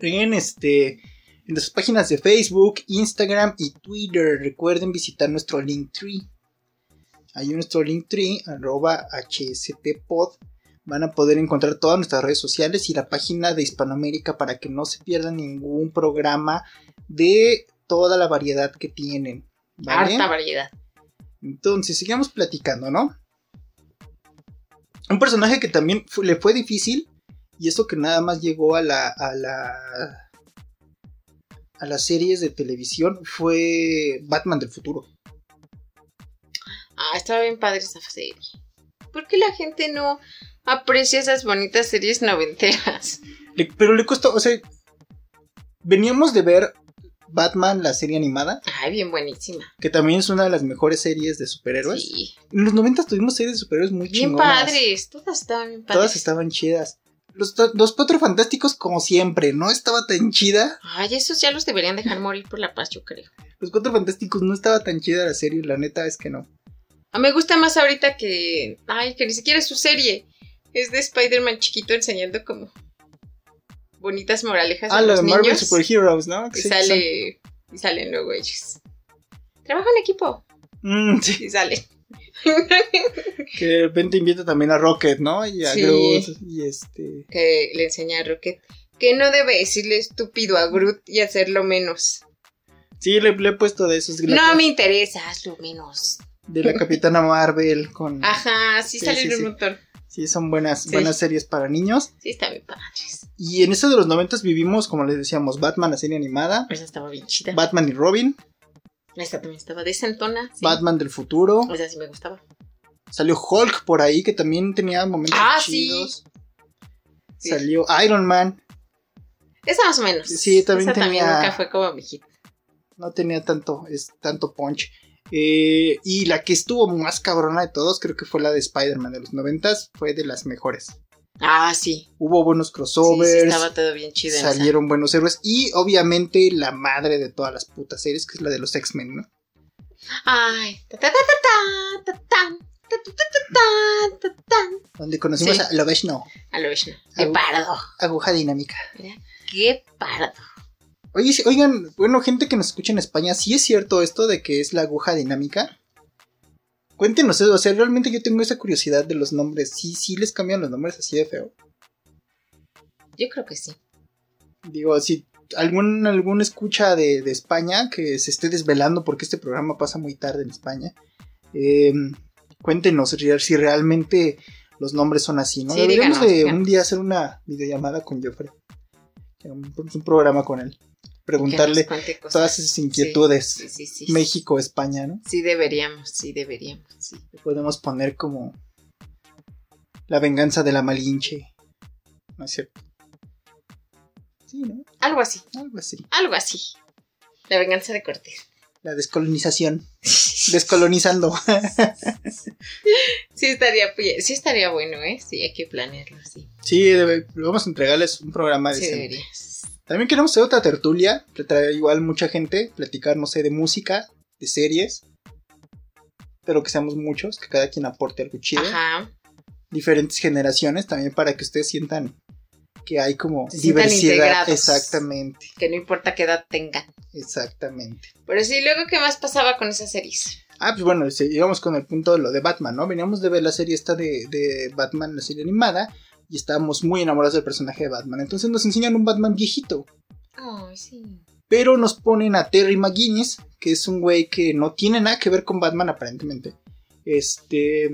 En este en las páginas de Facebook, Instagram y Twitter. Recuerden visitar nuestro Linktree. Ahí en nuestro Linktree, arroba hstpod. Van a poder encontrar todas nuestras redes sociales y la página de Hispanoamérica para que no se pierdan ningún programa de toda la variedad que tienen. ¿Vale? Harta variedad. Entonces, sigamos platicando, ¿no? Un personaje que también le fue difícil. Y esto que nada más llegó a la. a la. a las series de televisión fue Batman del futuro. Ah, estaba bien padre esa serie. ¿Por qué la gente no aprecia esas bonitas series noventeras? Le- pero le costó, o sea. Veníamos de ver Batman, la serie animada, Ay, bien buenísima. que también es una de las mejores series de superhéroes. Sí. En los 90 tuvimos series de superhéroes muy Bien chingonas. padres. Todas estaban bien padres. Todas estaban chidas. Los, los cuatro fantásticos, como siempre, no estaba tan chida. Ay, esos ya los deberían dejar morir por la paz, yo creo. Los cuatro fantásticos no estaba tan chida la serie, la neta es que no. A mí me gusta más ahorita que. Ay, que ni siquiera es su serie. Es de Spider-Man chiquito enseñando como. Bonitas moralejas Ah, a la los de Marvel niños. Super Heroes, ¿no? Y Sí, sale. Y salen luego ellos. Trabaja en equipo. Mm, sí, Y salen. que de repente invita también a Rocket, ¿no? Y a Sí. Groot, y este... que le enseña a Rocket que no debe decirle estúpido a Groot y hacerlo menos. Sí, le, le he puesto de esos... la- No me interesa, hazlo menos. De la Capitana Marvel con... Ajá, sí, Sí, sale sí, un montón. Sí, son buenas, Sí. buenas series para niños. Sí, está bien padres. Y en eso de los noventas vivimos, como les decíamos, Batman, la serie animada. Esa estaba bien chida. Batman y Robin. Esta también estaba. Sí. Batman del futuro. Esa sí me gustaba. Salió Hulk por ahí, que también tenía momentos Ah, sí. chidos. Sí. Salió Iron Man. Esa más o menos. Sí, también Esa también tenía- nunca fue como mi hit. No tenía tanto, es, tanto punch. Eh, y la que estuvo más cabrona de todos, creo que fue la de Spider-Man de los noventas. Fue de las mejores. Ah, sí. Hubo buenos crossovers. sí, estaba todo bien chido. esa. salieron buenos héroes. Y obviamente la madre de todas las putas series, que es la de los X-Men, ¿no? Ay. Donde conocimos Sí. a Loveshno, A lo Vishnu. Qué pardo. aguja dinámica. Mira, qué pardo. Oye, oigan, bueno, gente que nos escucha en España, ¿sí es cierto esto de que es la aguja dinámica? Cuéntenos eso, o sea, realmente yo tengo esa curiosidad de los nombres. ¿Sí, sí les cambian los nombres así de feo? Yo creo que sí. Digo, si algún, algún escucha de, de España que se esté desvelando porque este programa pasa muy tarde en España, eh, cuéntenos si realmente los nombres son así, ¿no? Sí, Deberíamos díganos, de díganos. un día hacer una videollamada con Joffrey. Un, un programa con él. Preguntarle todas esas inquietudes. Sí, sí, sí, sí. México, España, ¿no? Sí, deberíamos, sí, deberíamos. Sí. Podemos poner como la venganza de la Malinche. ¿No es cierto? Sí, ¿no? Algo así, Algo así. algo así. La venganza de Cortés. La descolonización. Descolonizando. Sí estaría, sí estaría bueno, ¿eh? Sí, hay que planearlo así. sí, debe- vamos a entregarles un programa Sí, decente. deberías. También queremos hacer otra tertulia. Que trae igual mucha gente. Platicar, no sé, de música, de series. Pero que seamos muchos, que cada quien aporte algo chido. Ajá. diferentes generaciones también para que ustedes sientan que hay como Se diversidad. Exactamente, Que no importa qué edad tengan. exactamente. Pero sí, luego, ¿qué más pasaba con esas series? Ah, pues bueno, íbamos con el punto de lo de Batman, ¿no? Veníamos de ver la serie esta de, de Batman, la serie animada, y estábamos muy enamorados del personaje de Batman. Entonces nos enseñan un Batman viejito, Ay, sí. pero nos ponen a Terry McGuinness, que es un güey que no tiene nada que ver con Batman aparentemente. Este...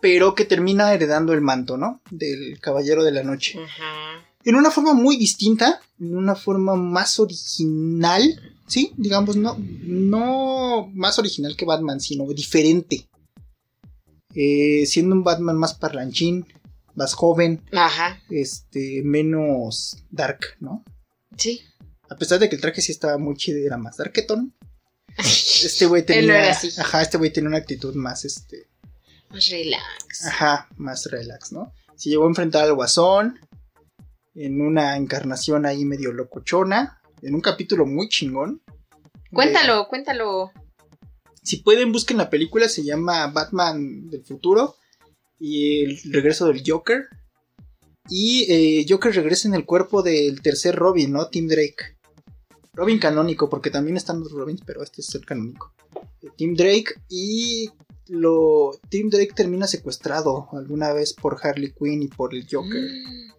Pero que termina heredando el manto, ¿no? Del Caballero de la Noche. Ajá. en una forma muy distinta, en una forma más original, sí, digamos, no, no más original que Batman, sino diferente. Eh, siendo un Batman más parlanchín, más joven, Ajá. este, menos dark, ¿no? Sí. A pesar de que el traje sí estaba muy chido y era más darketón. Este güey tenía, ajá, este güey tenía una actitud más, este, Más relax. Ajá, más relax, ¿no? Se llegó a enfrentar al Guasón en una encarnación ahí medio locochona, en un capítulo muy chingón. Cuéntalo, cuéntalo. Si pueden, busquen la película, se llama Batman del futuro y el regreso del Joker. Y eh, Joker regresa en el cuerpo del tercer Robin, ¿no? Tim Drake. Robin canónico, porque también están los Robins, pero este es el canónico. Eh, Tim Drake y lo Tim Drake termina secuestrado alguna vez por Harley Quinn y por el Joker Mm.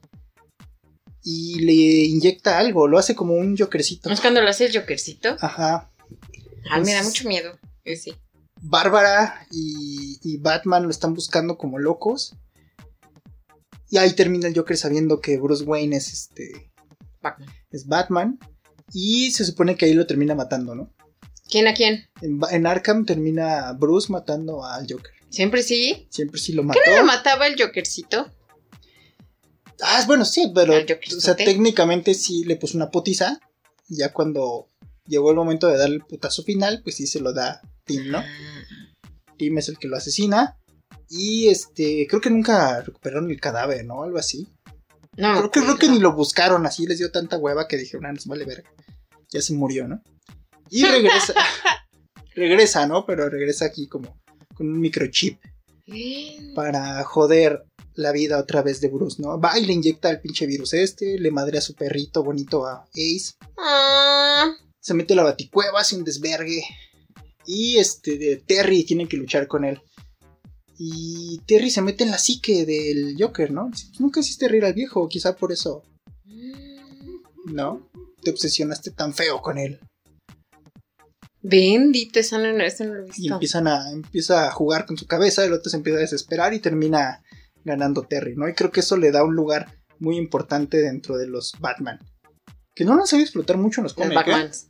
y le inyecta algo, lo hace como un Jokercito. ¿Es cuando lo hace el Jokercito? Ajá. Ah, me da Pues- mucho miedo. Sí. Bárbara y, y Batman lo están buscando como locos. Y ahí termina el Joker sabiendo que Bruce Wayne es este Batman. es Batman y se supone que ahí lo termina matando, ¿no? ¿Quién a quién? En, Arkham termina Bruce matando al Joker. ¿Siempre sí? Siempre sí lo mató. ¿Qué no lo mataba el Jokercito? Ah, bueno, sí, pero o sea, técnicamente sí le puso una putiza. Y ya cuando llegó el momento de darle el putazo final, pues sí se lo da Tim, ¿no? Tim es el que lo asesina. Y este, creo que nunca recuperaron el cadáver, ¿no? Algo así. No, Creo que, creo que ni lo buscaron, así les dio tanta hueva que dijeron, ah, nos vale verga. Ya se murió, ¿no? Y regresa. regresa, ¿no? Pero regresa aquí como con un microchip para joder la vida otra vez de Bruce, ¿no? Va y le inyecta el pinche virus este, le madre a su perrito bonito a Ace. ah, se mete a la baticueva, hace un desvergue. Y este, de Terry tiene que luchar con él. Y Terry se mete en la psique del Joker, ¿no? "Pues Nunca hiciste reír al viejo, quizá por eso, ¿no? Te obsesionaste tan feo con él. Bendito, eso no, eso no lo he visto. Y empiezan a, empieza a jugar con su cabeza, el otro se empieza a desesperar y termina ganando Terry, ¿no? Y creo que eso le da un lugar muy importante dentro de los Batman. Que no lo sabe explotar mucho en los Los cómics. ¿eh?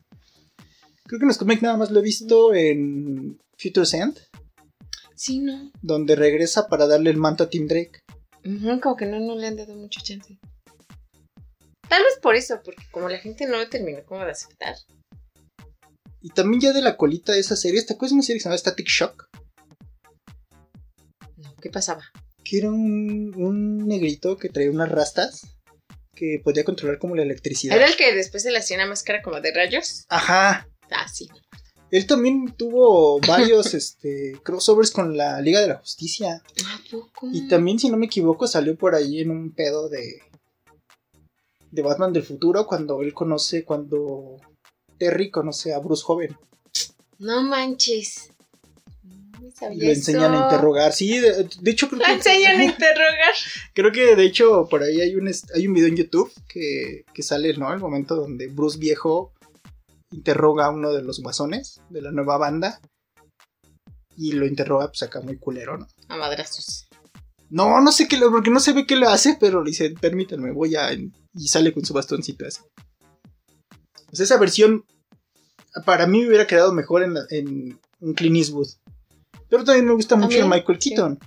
Creo que los cómics nada más lo he visto en Future's End. Sí, no. donde regresa para darle el manto a Tim Drake. Como que no, no le han dado mucho chance. Tal vez por eso, porque como la gente no lo terminó como de aceptar. Y también ya de la colita de esa serie, ¿te acuerdas de una serie que se llama Static Shock? No, ¿qué pasaba? que era un, un negrito que traía unas rastas que podía controlar como la electricidad. ¿Era el que después se le hacía una máscara como de rayos? Ajá. Ah, sí. Él también tuvo varios este, crossovers con la Liga de la Justicia. ¿A poco? Y también, si no me equivoco, salió por ahí en un pedo de. de Batman del futuro. Cuando él conoce. Cuando Terry conoce a Bruce joven. No manches. No sabía lo enseñan a interrogar. Sí, de, de hecho creo Lo que. enseñan a interrogar. Creo que de hecho por ahí hay un, hay un video en YouTube que, que sale, ¿no? El momento donde Bruce viejo interroga a uno de los guasones de la nueva banda. Y lo interroga, pues acá muy culero, ¿no? A madrazos. No, no sé qué, lo- porque no se ve qué le hace, pero le dice, permítanme, voy a... Y sale con su bastoncito así. Pues esa versión, para mí me hubiera quedado mejor en, la- en un Clint Eastwood. Pero también me gusta mucho También, el Michael sí. Keaton.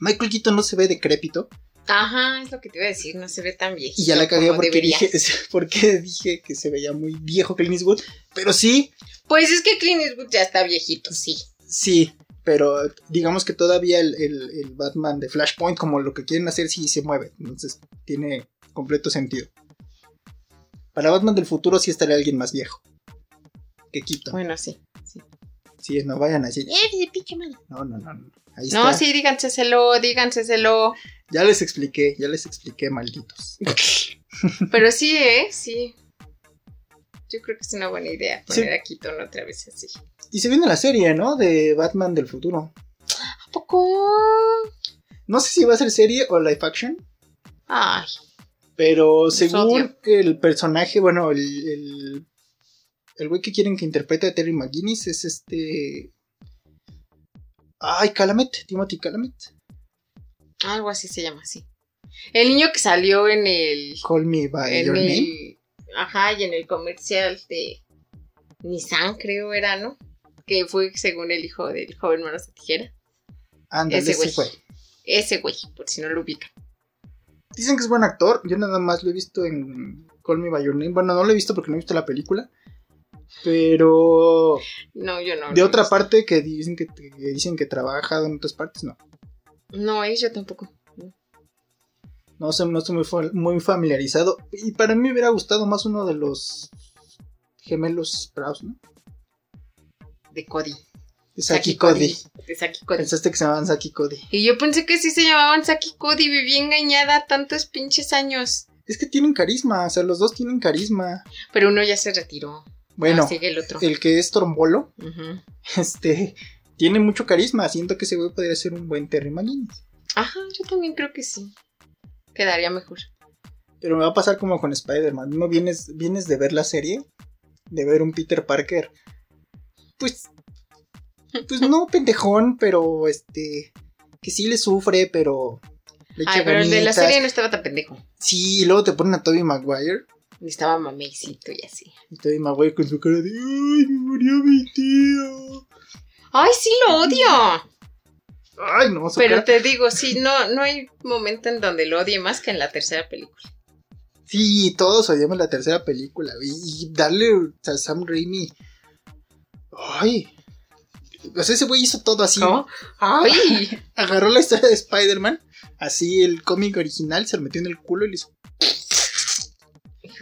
Michael Keaton no se ve decrépito. Ajá, es lo que te iba a decir. No se ve tan viejito. Y ya la cagué porque debería. dije, porque dije que se veía muy viejo Clint Eastwood. Pero sí, Pues es que Clint Eastwood ya está viejito, sí. sí. Pero digamos que todavía el, el- el Batman de Flashpoint, como lo que quieren hacer, sí se mueve. Entonces tiene completo sentido. Para Batman del futuro sí estaría alguien más viejo. Que Keaton. Bueno, sí. Sí. Sí, no vayan a decir, Eh, pinche madre. no, no, no. no. Ahí No, está. sí, díganseselo, díganseselo. Ya les expliqué, ya les expliqué, malditos. Pero sí, ¿eh? Sí. Yo creo que es una buena idea Sí. poner a Keaton otra vez así. Y se viene la serie, ¿no? De Batman del futuro. ¿A poco? No sé si va a ser serie o live action. Ay, Pero según el personaje, bueno, el, el, el güey que quieren que interprete a Terry McGuinness es este... Ay, Calamet, Timothy Calamet. algo así se llama, sí. El niño que salió en el. Call me by en your el name. ajá, y en el comercial de Nissan, creo era, ¿no? Que fue según el hijo del joven manos de tijera. Ándale, ese ese güey. fue. Ese güey, por si no lo ubican. Dicen que es buen actor. Yo nada más lo he visto en Call me by your name. Bueno, no lo he visto porque no he visto la película. Pero No, yo no. de otra parte que dicen que, que dicen que trabaja en otras partes, no. No, yo tampoco. No sé, no estoy muy, fa- muy familiarizado. Y para mí me hubiera gustado más uno de los gemelos Sprouse, ¿no? De Cody. De Saki Cody. De Saki Cody. Pensaste que se llamaban Saki Cody. Y yo pensé que sí se llamaban Saki Cody. Viví engañada tantos pinches años. Es que tienen carisma, o sea, los dos tienen carisma. Pero uno ya se retiró. Bueno, Ah, el otro. el que es Trombolo, este, tiene mucho carisma. Siento que ese güey podría ser un buen Terry McGuinness. Ajá, yo también creo que sí. Quedaría mejor. Pero me va a pasar como con Spider-Man. No vienes, vienes de ver la serie, de ver un Peter Parker. Pues, pues no pendejón, pero este, que sí le sufre, pero le Ay, pero el de la serie no estaba tan pendejo. Sí, y luego te ponen a Tobey Maguire. Estaba mameycito y así. Y Tobey Maguire con su cara de ¡Ay, me murió mi tío! ¡Ay, sí lo odio! ¡Ay, no! Pero cara- te digo, sí, no, no hay momento en donde lo odie más que en la tercera película. Sí, todos odiamos la tercera película. Y, y darle a Sam Raimi. ¡Ay! O sea, ese güey hizo todo así. ¿Cómo? ¡Ay! Agarró la historia de Spider-Man. Así el cómic original se lo metió en el culo y le hizo.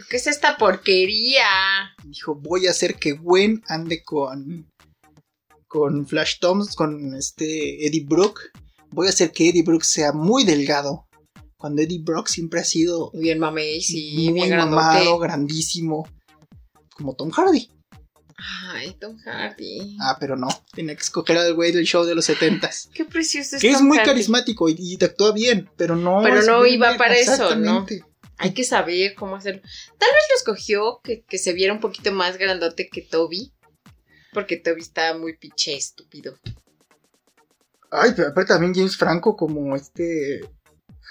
¿Qué es esta porquería? Dijo, voy a hacer que Gwen ande con. Con Flash Thompson, con este Eddie Brock. Voy a hacer que Eddie Brock sea muy delgado. Cuando Eddie Brock siempre ha sido Bien mamey, sí, muy bien mamado, grandísimo. Como Tom Hardy. Ay, Tom Hardy. Ah, pero no. Tenía que escoger al güey del show de los setentas. Qué precioso es que es muy Hardy. carismático y, y te actúa bien, pero no. Pero no iba bien, para eso, ¿no? Hay que saber cómo hacerlo. Tal vez lo escogió que, que se viera un poquito más grandote que Toby. Porque Toby estaba muy pinche estúpido. Ay, pero aparte también James Franco como este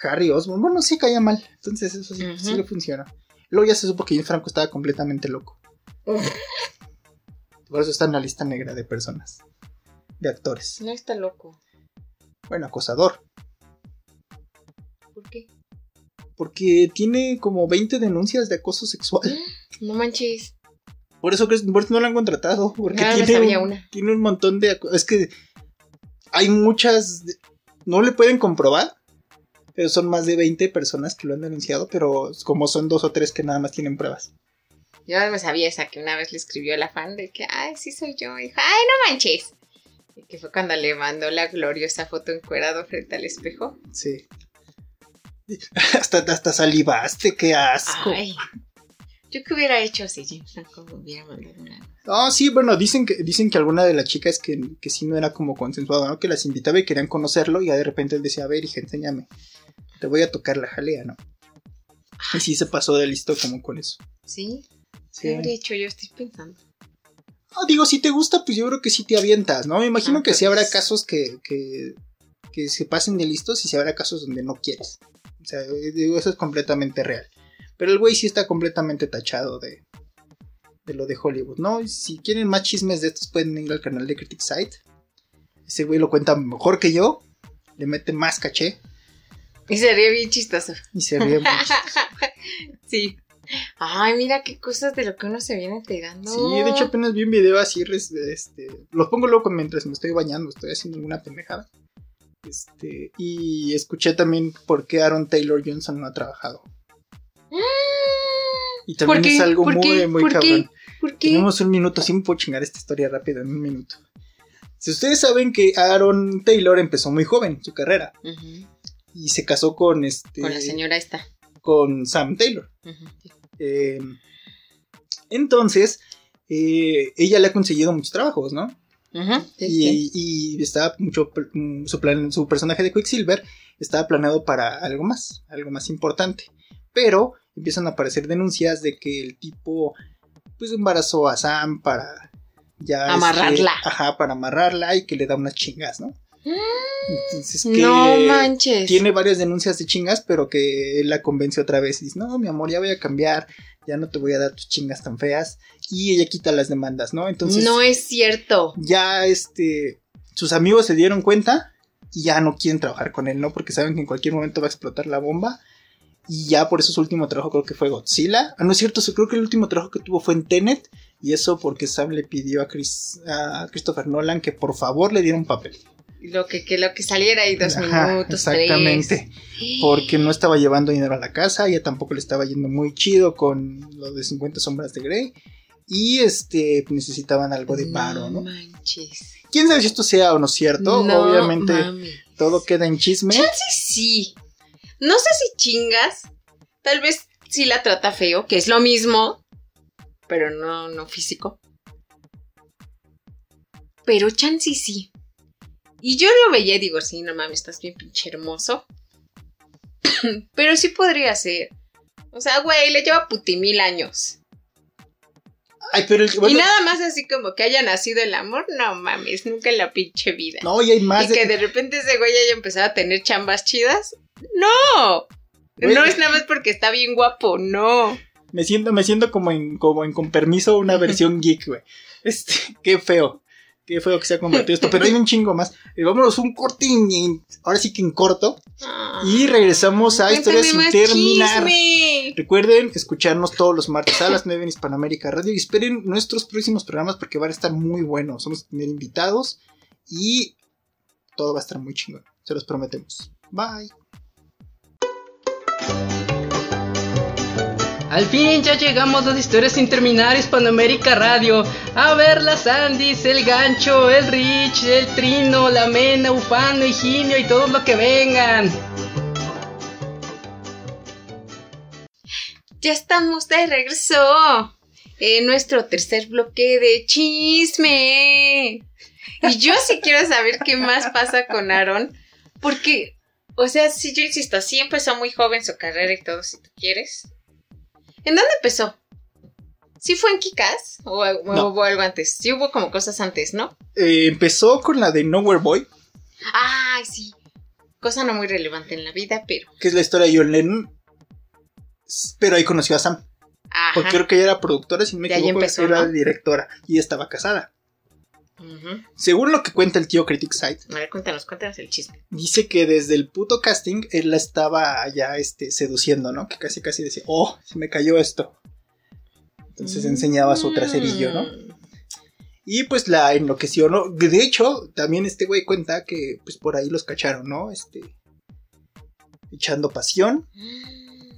Harry Osborn. Bueno, sí caía mal. Entonces eso sí le funciona. Luego ya se supo que James Franco estaba completamente loco. Por eso está en la lista negra de personas. De actores. No está loco. Bueno, acosador. ¿Por qué? Porque tiene como 20 denuncias de acoso sexual. No manches. Por eso, por eso no lo han contratado. Porque Ah, no tiene, una. tiene un montón de... Es que hay muchas... no le pueden comprobar, pero son más de 20 personas que lo han denunciado, pero como son dos o tres que nada más tienen pruebas. Yo me sabía esa que una vez le escribió a la fan de que, ay, sí soy yo. Y dijo, ay, no manches. Y que fue cuando le mandó la gloriosa foto encuerado frente al espejo. Sí. Hasta, hasta salivaste, qué asco. Ay. Yo qué hubiera hecho si James Franco hubiera mandado una. Ah, sí, bueno, dicen que, dicen que alguna de las chicas que, que sí no era como consensuado, ¿no? Que las invitaba y querían conocerlo y ya de repente él decía, a ver, hija, enséñame. Te voy a tocar la jalea, ¿no? Y sí se pasó de listo como con eso. ¿Sí? Sí. ¿Qué habría hecho yo? Estoy pensando. Ah, digo, si te gusta, pues yo creo que sí te avientas, ¿no? Me imagino Ah, que sí pues. habrá casos que, que, que se pasen de listos y sí habrá casos donde no quieres. O sea, digo, eso es completamente real. Pero el güey sí está completamente tachado de, de lo de Hollywood, ¿no? Y si quieren más chismes de estos, pueden ir al canal de Critic Site. Ese güey lo cuenta mejor que yo, le mete más caché Y sería bien chistoso. y se ríe mucho. sí. Ay, mira qué cosas de lo que uno se viene enterando. Sí, de hecho apenas vi un video así, este, los pongo luego mientras me estoy bañando, estoy haciendo alguna pendejada. Este, y escuché también por qué Aaron Taylor Johnson no ha trabajado. Y también es algo ¿Por muy, muy cabrón. Tenemos un minuto, sí me puedo chingar esta historia rápido en un minuto. Si ustedes saben que Aaron Taylor empezó muy joven su carrera y se casó con este Con la señora esta. con Sam Taylor. Eh, entonces, eh, ella le ha conseguido muchos trabajos, ¿no? Ujú, sí, sí. y, estaba mucho mm, su, plan, su personaje de Quicksilver estaba planeado para algo más, algo más importante. Pero empiezan a aparecer denuncias de que el tipo pues embarazó a Sam para ya este, Amarrarla. ajá, para amarrarla y que le da unas chingas, ¿no? Entonces que No manches. tiene varias denuncias de chingas, pero que él la convence otra vez y dice, no, mi amor, ya voy a cambiar, ya no te voy a dar tus chingas tan feas. Y ella quita las demandas, ¿no? Entonces no es cierto. ya este sus amigos se dieron cuenta y ya no quieren trabajar con él, ¿no? Porque saben que en cualquier momento va a explotar la bomba. Y ya por eso su último trabajo creo que fue Godzilla. Ah, no es cierto, creo que el último trabajo que tuvo fue en Tenet. Y eso porque Sam le pidió a, Chris, a Christopher Nolan que por favor le diera un papel. Lo que, que lo que saliera ahí dos Ajá, minutos, exactamente. tres. Porque no estaba llevando dinero a la casa. Ella tampoco le estaba yendo muy chido con lo de 50 sombras de Grey. Y este necesitaban algo de paro, ¿no? manches. Quién sabe si esto sea o no cierto. No Obviamente todo queda en chisme. Chance sí. No sé si chingas. Tal vez sí la trata feo, que es lo mismo. Pero no, no físico. Pero chance sí. Y yo lo veía y digo, sí, no mames, estás bien pinche hermoso. pero sí podría ser. O sea, güey, le lleva puti mil años. Ay, pero el, y nada más así como que haya nacido el amor, no mames, nunca en la pinche vida. no, y hay más y de- que de repente ese güey haya empezado a tener chambas chidas. ¡No! Güey. No es nada más porque está bien guapo, no. me siento, me siento como en, como en con permiso una versión geek, güey. Este, qué feo. Qué feo que se ha convertido esto, pero hay un chingo más. Eh, vámonos un cortín, y- ahora sí que en corto. Y regresamos a Cuéntame Historias sin terminar. chisme. Recuerden escucharnos todos los martes a las 9 en Hispanoamérica Radio y esperen nuestros próximos programas porque van a estar muy buenos. Vamos a tener invitados y todo va a estar muy chingón. Se los prometemos. Bye. Al fin ya llegamos a las historias sin terminar Hispanoamérica Radio. A ver las Andis, el gancho, el Rich, el Trino, la Mena, Ufano, Higinio y todo lo que vengan. Ya estamos de regreso en nuestro tercer bloque de chisme. Y yo sí quiero saber qué más pasa con Aaron. Porque, o sea, si yo insisto, sí empezó muy joven su carrera y todo, si tú quieres. ¿En dónde empezó? ¿Sí fue en Kikas? ¿O, o No. hubo algo antes? Sí hubo como cosas antes, ¿no? Eh, empezó con la de Nowhere Boy, Ay, sí. Cosa no muy relevante en la vida, pero. que es la historia de John Lennon. Pero ahí conoció a Sam. Ajá. Porque creo que ella era productora, si no me equivoco, empezó, era ¿no? directora. Y estaba casada. Según lo que cuenta el tío Critic Site, A ver, cuéntanos, cuéntanos el chisme. dice que desde el puto casting él la estaba ya este, seduciendo, ¿no? Que casi casi decía, oh, se me cayó esto. Entonces enseñaba su traserillo, ¿no? Mm. Y pues la enloqueció, ¿no? De hecho, también este güey cuenta que pues por ahí los cacharon, ¿no? Este. Echando pasión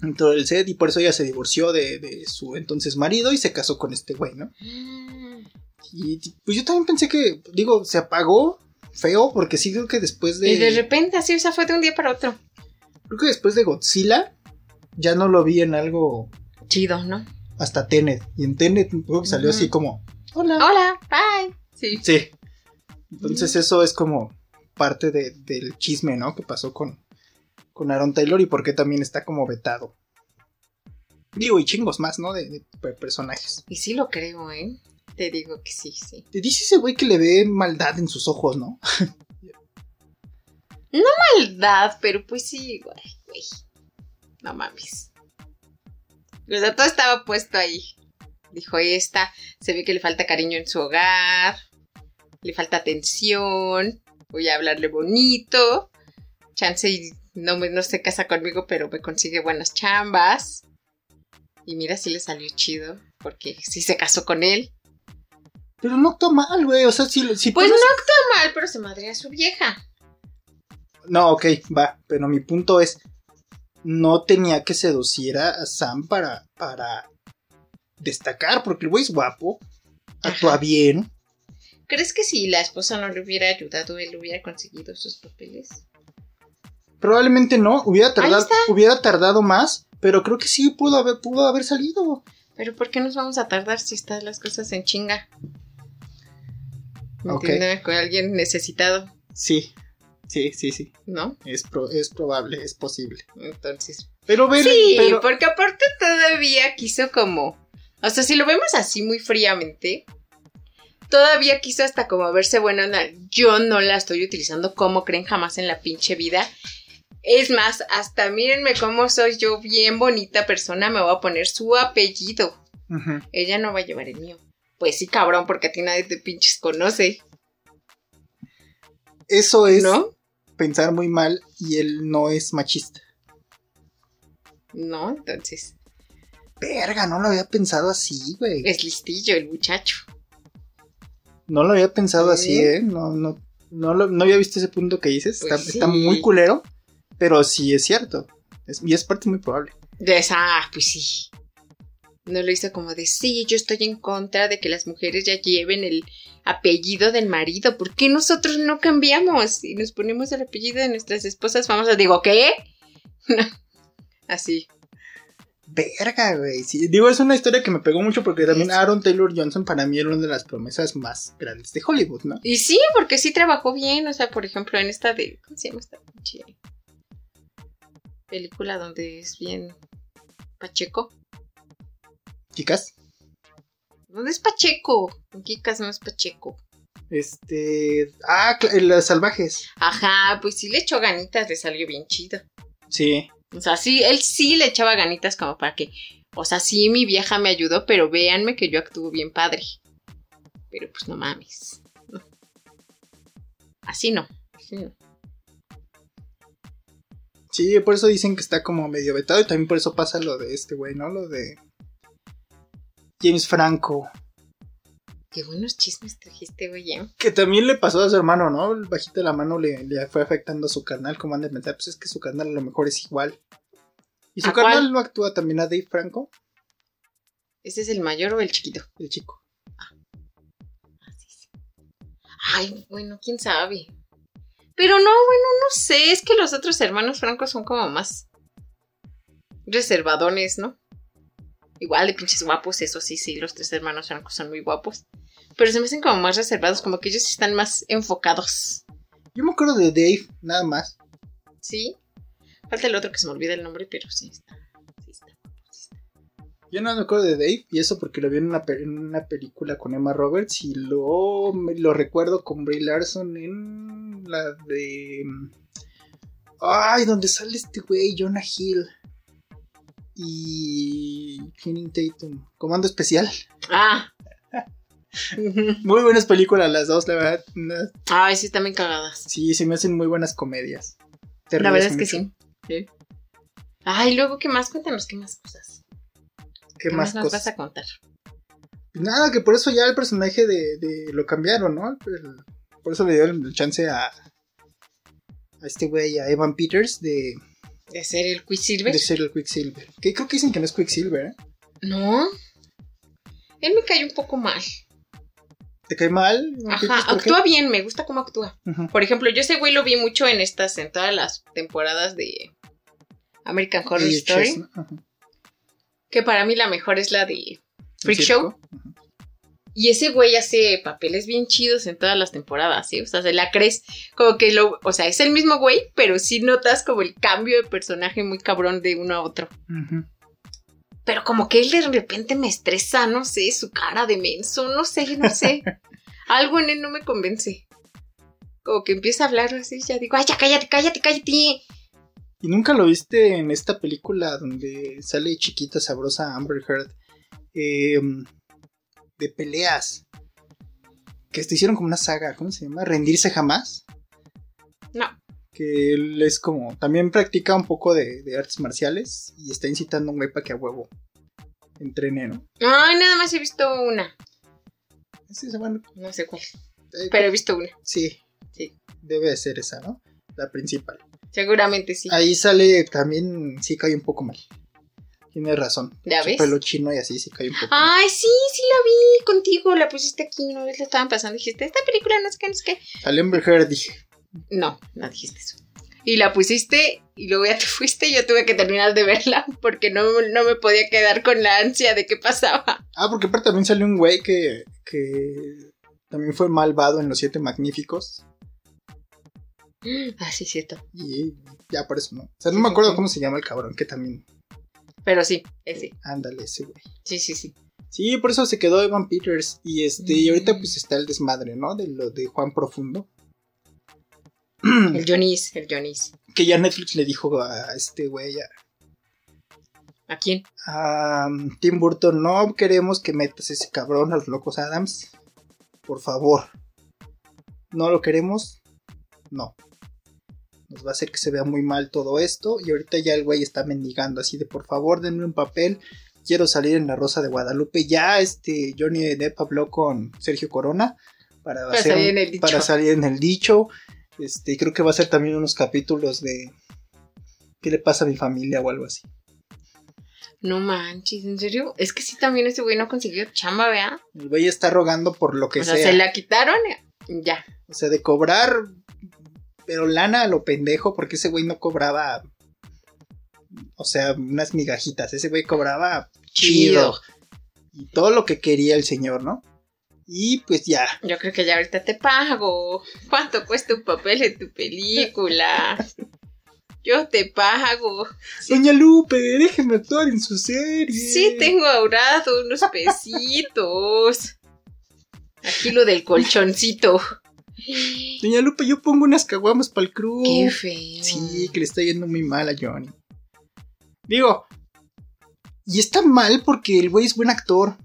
en todo el set y por eso ella se divorció de, de su entonces marido y se casó con este güey, ¿no? Y pues yo también pensé que, digo, se apagó feo porque sí creo que después de... Y de repente, así, o sea, fue de un día para otro. Creo que después de Godzilla ya no lo vi en algo Chido, ¿no? hasta Tenet. Y en Tenet creo que salió así como... Hola. Hola, bye. Sí. Sí. Entonces eso es como parte de- del chisme, ¿no? Que pasó con, con Aaron Taylor y por qué también está como vetado. Digo, y chingos más, ¿no? De, de per- personajes. Y sí lo creo, ¿eh? Te digo que sí, sí. Te dice ese güey que le ve maldad en sus ojos, ¿no? Maldad, pero pues sí, güey, güey. No mames. O sea, todo estaba puesto ahí. Dijo esta, se ve que le falta cariño en su hogar, le falta atención, voy a hablarle bonito. Chance y no, no se casa conmigo, pero me consigue buenas chambas. Y mira, sí le salió chido, porque sí se casó con él. Pero no actúa mal, güey. O sea, si, si Pues no actúa mal, pero se madrea a su vieja. No, ok, va. Pero mi punto es. No tenía que seducir a Sam para, para destacar, porque el güey es guapo, actúa bien. ¿Crees que si la esposa no le hubiera ayudado, él hubiera conseguido sus papeles? Probablemente no, hubiera tardado, hubiera tardado más, pero creo que sí pudo haber, pudo haber salido. Pero ¿por qué nos vamos a tardar si están las cosas en chinga? ¿Me Ok. entienden? Con alguien necesitado, Sí, sí, sí, sí. ¿no? Es, pro- es probable, es posible. Entonces. Pero ver, Sí, pero, porque aparte todavía quiso como. O sea, si lo vemos así muy fríamente, todavía quiso hasta como verse buena onda. Yo no la estoy utilizando como creen jamás en la pinche vida. Es más, hasta mírenme cómo soy yo, bien bonita persona, me voy a poner su apellido. Ella no va a llevar el mío. Pues sí, cabrón, porque a ti nadie te pinches conoce, eso es ¿no? pensar muy mal y él no es machista. No, entonces Verga, no lo había pensado así, güey. es listillo el muchacho. No lo había pensado así, Sí. ¿eh? No, no, no, lo- no había visto ese punto que dices. Pues está, muy culero, pero sí es cierto. Es- y es parte muy probable. De esa, ah, pues sí. No lo hizo como de, sí, yo estoy en contra de que las mujeres ya lleven el apellido del marido. ¿Por qué nosotros no cambiamos y nos ponemos el apellido de nuestras esposas famosas? Digo, ¿qué? Así. Verga, güey. Sí, digo, es una historia que me pegó mucho porque también Aaron Taylor Johnson para mí era una de las promesas más grandes de Hollywood, ¿no? Y sí, porque sí trabajó bien. O sea, por ejemplo, en esta de. ¿Cómo se llama esta película donde es bien Pacheco? Chicas, ¿Dónde es Pacheco? En Kikas no es Pacheco. este. Ah, las salvajes. Ajá, pues sí le echó ganitas, le salió bien chido. Sí. O sea, sí, él sí le echaba ganitas como para que. O sea, sí, mi vieja me ayudó, pero véanme que yo actúo bien padre. Pero pues no mames. No. Así no. Así no. Sí, por eso dicen que está como medio vetado y también por eso pasa lo de este güey, ¿no? Lo de James Franco. Qué buenos chismes trajiste, oye. Que también le pasó a su hermano, ¿no? El bajito de la mano le, le fue afectando a su carnal. Como han de pensar, pues es que su carnal a lo mejor es igual. ¿Y su ¿A carnal no actúa también a Dave Franco? ¿Ese es el mayor o el chiquito? El chico. Ay, bueno, quién sabe. Pero no, bueno, no sé. Es que los otros hermanos francos son como más reservadones, ¿no? Igual de pinches guapos, eso sí, sí, los tres hermanos son muy guapos. Pero se me hacen como más reservados, como que ellos están más enfocados. Yo me acuerdo de Dave, nada más. ¿Sí? Falta el otro que se me olvida el nombre, pero sí está. Sí está. sí está. Yo no me acuerdo de Dave y eso porque lo vi en una, en una película con Emma Roberts y lo, lo recuerdo con Brie Larson en la de... Ay, donde sale este güey, Jonah Hill. Y... Channing Tatum. Comando Especial. Ah. Muy buenas películas las dos, la verdad. Ay, sí, están bien cagadas. Sí, se me hacen muy buenas comedias. Te La verdad es que sí. sí. Ay, luego, ¿qué más? Cuéntanos, ¿qué más cosas? ¿Qué, más nos cosas? vas a contar? Nada, que por eso ya el personaje de, de lo cambiaron, ¿no? El- por eso le dieron el chance a, a este güey, a Evan Peters, de, De ser el Quicksilver. de ser el Quicksilver. Que creo que dicen que no es Quicksilver, ¿eh? No. Él me cae un poco mal. ¿Te cae mal? Ajá, qué? actúa bien, me gusta cómo actúa. Por ejemplo, yo ese güey lo vi mucho en estas, en todas las temporadas de American Horror Y Story. Que para mí la mejor es la de ¿El Freak? Show. Y ese güey hace papeles bien chidos en todas las temporadas, ¿sí? O sea, se la crees como que lo... O sea, es el mismo güey, pero sí notas como el cambio de personaje muy cabrón de uno a otro. Pero como que él de repente me estresa, no sé, su cara de menso, no sé, no sé. Algo en él no me convence. Como que empieza a hablar así, ya digo, ay, ya cállate, cállate, cállate. ¿Y nunca lo viste en esta película donde sale chiquita, sabrosa Amber Heard? eh, de peleas. Que te hicieron como una saga, ¿cómo se llama? ¿Rendirse jamás? No. Que él es como. También practica un poco de, de artes marciales y está incitando a un güey para que a huevo entrene, ¿no? Ay, nada más he visto una. Sí, No sé cuál, eh, pero he visto una. sí, Sí. debe de ser esa, ¿no? La principal. Seguramente sí. Ahí sale también, sí cae un poco mal. Tienes razón. ¿Ya Su ves? pelo chino y así sí cae un poco. Ay, sí, sí la vi contigo, la pusiste aquí, una vez la estaban pasando, dijiste, esta película no sé qué, no sé qué. Sale Amber Heard, dije. No, no dijiste eso. Y la pusiste y luego ya te fuiste y yo tuve que terminar de verla porque no, no me podía quedar con la ansia de qué pasaba. Ah, porque aparte también salió un güey que, que también fue malvado en Los Siete Magníficos. Ah, sí, cierto. Y ya por eso, ¿no? O sea, no me acuerdo cómo se llama el cabrón, que también. Pero sí, ese. Ándale, ese güey. Sí, sí, sí. Sí, por eso se quedó Evan Peters. Y este, y ahorita Mm. pues está el desmadre, ¿no? De lo de Juan Profundo. El Jonis, el Jonis. Que ya Netflix le dijo a este güey, a, ¿A quién? a Tim Burton, no queremos que metas ese cabrón a los locos Adams. Por favor. No lo queremos. No. Nos va a hacer que se vea muy mal todo esto. Y ahorita ya el güey está mendigando así de por favor denme un papel. Quiero salir en la Rosa de Guadalupe. Ya este Johnny Depp habló con Sergio Corona para, Para hacer salir en el dicho. para salir en el dicho. Este, creo que va a ser también unos capítulos de ¿Qué le pasa a mi familia o algo así? No manches, ¿en serio? Es que sí, también ese güey no consiguió chamba, ¿vea? El güey está rogando por lo que O sea, sea. se la quitaron ya. O sea, de cobrar, pero lana a lo pendejo, porque ese güey no cobraba, o sea, unas migajitas, ese güey cobraba chido. Y todo lo que quería el señor, ¿no? Y pues ya, Yo creo que ya ahorita te pago. ¿Cuánto cuesta un papel en tu película? Yo te pago. Doña Lupe, déjeme actuar en su serie. Sí, tengo ahorrado unos pesitos. Aquí lo del colchoncito. Doña Lupe, yo pongo unas caguamas para el crew. Qué feo. Sí, que le está yendo muy mal a Johnny. Digo, y está mal porque el güey es buen actor.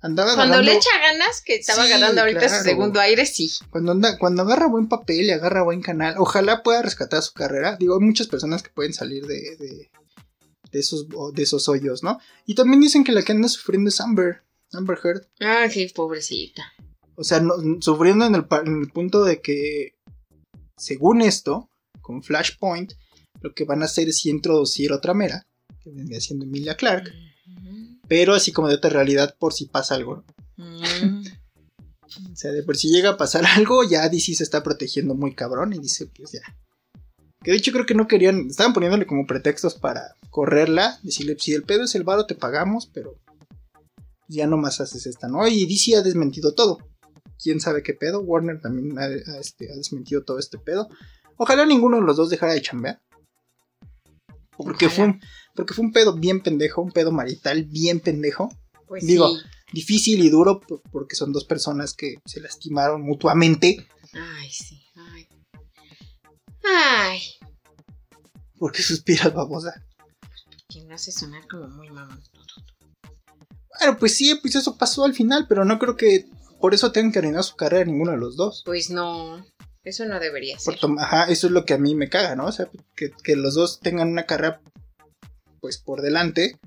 Andaba Cuando agarrando- le echa ganas, que estaba Sí, ganando ahorita claro. su segundo aire, sí. Cuando, anda, cuando agarra buen papel y agarra buen canal, ojalá pueda rescatar su carrera. Digo, hay muchas personas que pueden salir de, de, de esos, de esos hoyos, ¿no? Y también dicen que la que anda sufriendo es Amber, Amber Heard. Ah, sí, pobrecita. O sea, no- sufriendo en el, en el punto de que, según esto, con Flashpoint, lo que van a hacer es introducir otra mera, que vendría siendo Emilia Clark, pero así como de otra realidad por si pasa algo. Mm. O sea, de por si llega a pasar algo, ya DC se está protegiendo muy cabrón y dice, pues ya. Que de hecho creo que no querían, estaban poniéndole como pretextos para correrla, decirle, si el pedo es el varo te pagamos, pero ya no más haces esta, ¿no? Y DC ha desmentido todo. ¿Quién sabe qué pedo? Warner también ha, ha, este, ha desmentido todo este pedo. Ojalá ninguno de los dos dejara de chambear. Porque fue, un, porque fue un pedo bien pendejo, un pedo marital bien pendejo Pues Digo, sí. difícil y duro porque son dos personas que se lastimaron mutuamente. Ay, sí. Ay. Ay. ¿Por qué suspiras, babosa? Que no hace sonar como muy mamón. Bueno, pues sí, pues eso pasó al final, pero no creo que por eso tengan que arruinar su carrera ninguno de los dos. Pues no. Eso no debería ser. Por Ajá, eso es lo que a mí me caga, ¿no? O sea, que, que los dos tengan una carrera pues por delante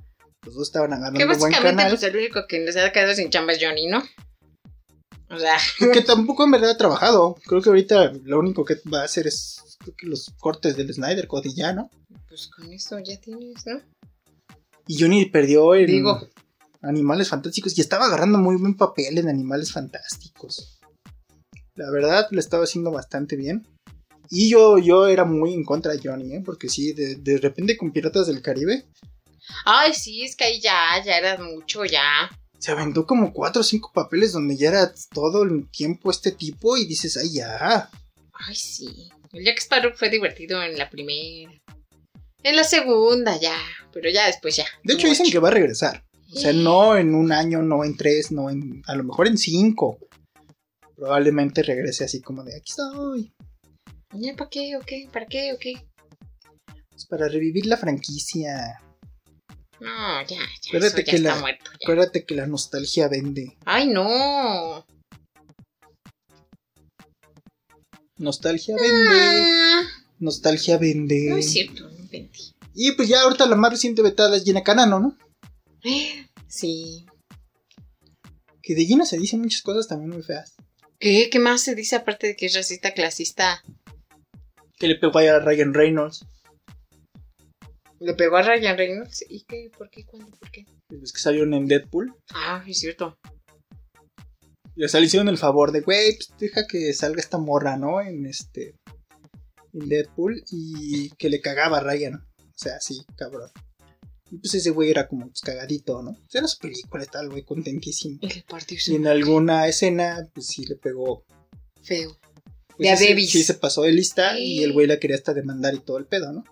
Los dos estaban agarrando Que buen canal. pues el único que se ha quedado sin chamba es Johnny, ¿no? O sea, Que tampoco en verdad ha trabajado. Creo que ahorita lo único que va a hacer es creo que los cortes del Snyder Code y ya, ¿no? pues con eso ya tienes, ¿no? Y Johnny perdió en Digo. Animales Fantásticos y estaba agarrando muy buen papel en Animales Fantásticos. La verdad, lo estaba haciendo bastante bien. Y yo, yo era muy en contra de Johnny, ¿eh? Porque sí, de, de repente con Piratas del Caribe Ay, sí, es que ahí ya, ya era mucho, ya. se aventó como cuatro o cinco papeles donde ya era todo el tiempo este tipo y dices, ay, ya. Ay, sí. El Jack Sparrow fue divertido en la primera. En la segunda, ya. Pero ya después ya. De hecho, dicen que va a regresar. O sea, no en un año, no en tres, no en. A lo mejor en cinco. Probablemente regrese así como de aquí estoy. ¿Ya para qué o qué? ¿Para qué o qué? Pues para revivir la franquicia. No, ya, ya. Acuérdate eso ya que está la- muerto. ya. Acuérdate que la nostalgia vende. Ay, no. Nostalgia vende. Ah, Nostalgia vende. no es cierto, no inventé. Y pues ya ahorita la más reciente vetada es Gina Carano, ¿no? Sí. Que de Gina se dicen muchas cosas también muy feas. ¿Qué? ¿Qué más se dice aparte de que es racista, clasista? Que le pegó a Ryan Reynolds. ¿Le pegó a Ryan Reynolds? ¿Y qué? ¿Por qué? ¿Cuándo? ¿Por qué? Es que salieron en Deadpool. Ah, es cierto. Y o sea, le hicieron el favor de, güey, pues deja que salga esta morra, ¿no? En este. En Deadpool. Y que le cagaba a Ryan. O sea, sí, cabrón. Y pues ese güey era como pues, cagadito, ¿no? Sea, era su película, estaba el güey contentísimo. Partió Y en alguna escena, pues sí le pegó. feo. Pues, De a sí. Sí, se pasó de lista y el güey la quería hasta demandar y todo el pedo, ¿no?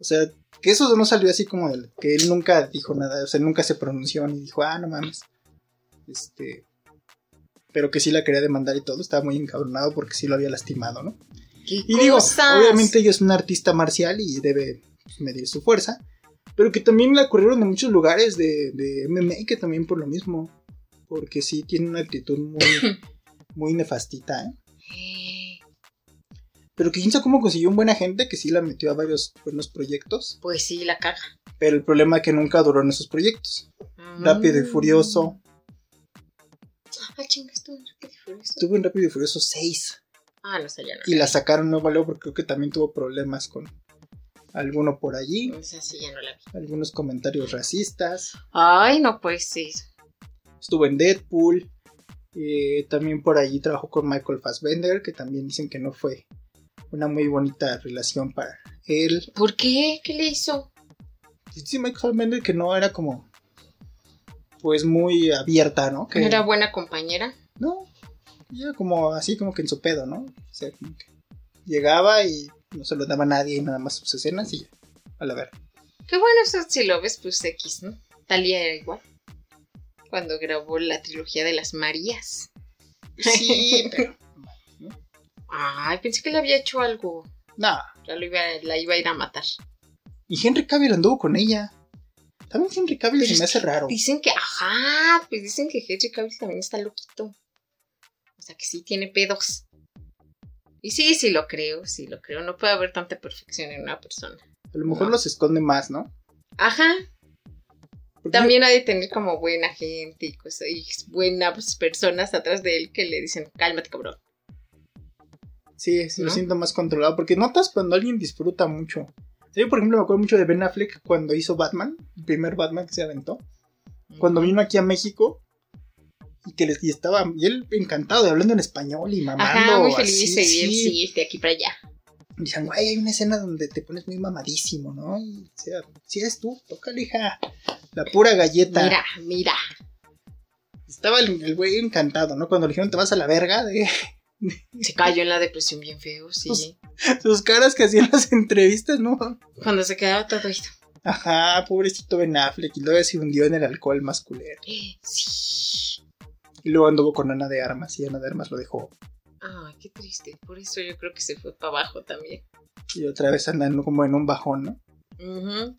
O sea, que eso no salió así como que él nunca dijo nada, o sea, nunca se pronunció ni dijo, ah, no mames. Este. Pero que sí la quería demandar y todo, estaba muy encabronado porque sí lo había lastimado, ¿no? ¿Qué Y digo, obviamente ella es una artista marcial y debe pues, medir su fuerza, pero que también la corrieron de muchos lugares de, de MMA, que también por lo mismo, porque sí tiene una actitud muy, muy nefastita, ¿eh? Pero que quién sabe cómo consiguió un buen agente que sí la metió a varios buenos proyectos. Pues sí, la caga. Pero el problema es que nunca duró en esos proyectos. Rápido y Mm. Furioso. Ah, chinga, estuvo en Rápido y Furioso. Estuvo en Rápido y Furioso 6. Ah, no sé, ya no. Y la sacaron no valió porque creo que también tuvo problemas con alguno por allí. O sea, sí, ya no la vi. Algunos comentarios racistas. Ay, no, pues sí. Estuvo en Deadpool. eh, también por allí trabajó con Michael Fassbender, que también dicen que no fue una muy bonita relación para él. ¿Por qué? ¿Qué le hizo? Sí, Michael Fassbender que no era como pues muy abierta, ¿no? Que, ¿No era buena compañera? No, ya como así como que en su pedo, ¿no? O sea, como que llegaba y no se lo daba a nadie y nada más sus escenas y ya, a la verga. Qué bueno eso si lo ves, pues X, ¿no? Talía era igual. Cuando grabó la trilogía de las Marías. Sí, pero Ay, pensé que le había hecho algo. no. Ya lo iba, la iba a ir a matar. Y Henry Cavill anduvo con ella. También Henry Cavill se me hace raro. Dicen que, ajá, pues dicen que Henry Cavill también está loquito. O sea que sí tiene pedos. Y sí, sí lo creo, sí lo creo. No puede haber tanta perfección en una persona. A lo mejor No. los esconde más, ¿no? Ajá, también ha de tener como buena gente y, cosas, y buenas personas atrás de él que le dicen, cálmate cabrón. Sí, sí lo siento más controlado. Porque notas cuando alguien disfruta mucho. Yo, por ejemplo, me acuerdo mucho de Ben Affleck cuando hizo Batman, el primer Batman que se aventó. Cuando vino aquí a México y que les, y estaba y él encantado de hablando en español y mamando. Ajá, muy feliz así, de ir, sí. sí, de aquí para allá. Y Dicen, güey, hay una escena donde te pones muy mamadísimo, ¿no? Y o sea, si eres tú, tócale, hija. La pura galleta. Mira, mira. Estaba el güey encantado, ¿no? Cuando le dijeron te vas a la verga de Se cayó en la depresión bien feo, sí. Sus caras que hacían las entrevistas, ¿no? Cuando se quedaba todo esto. Ajá, pobrecito Ben Affleck. Y luego se hundió en el alcohol masculero. Sí. Y luego anduvo con Ana de Armas y Ana de Armas lo dejó. Ay, qué triste. Por eso yo creo que se fue para abajo también. Y otra vez andando como en un bajón, ¿no? Ujú.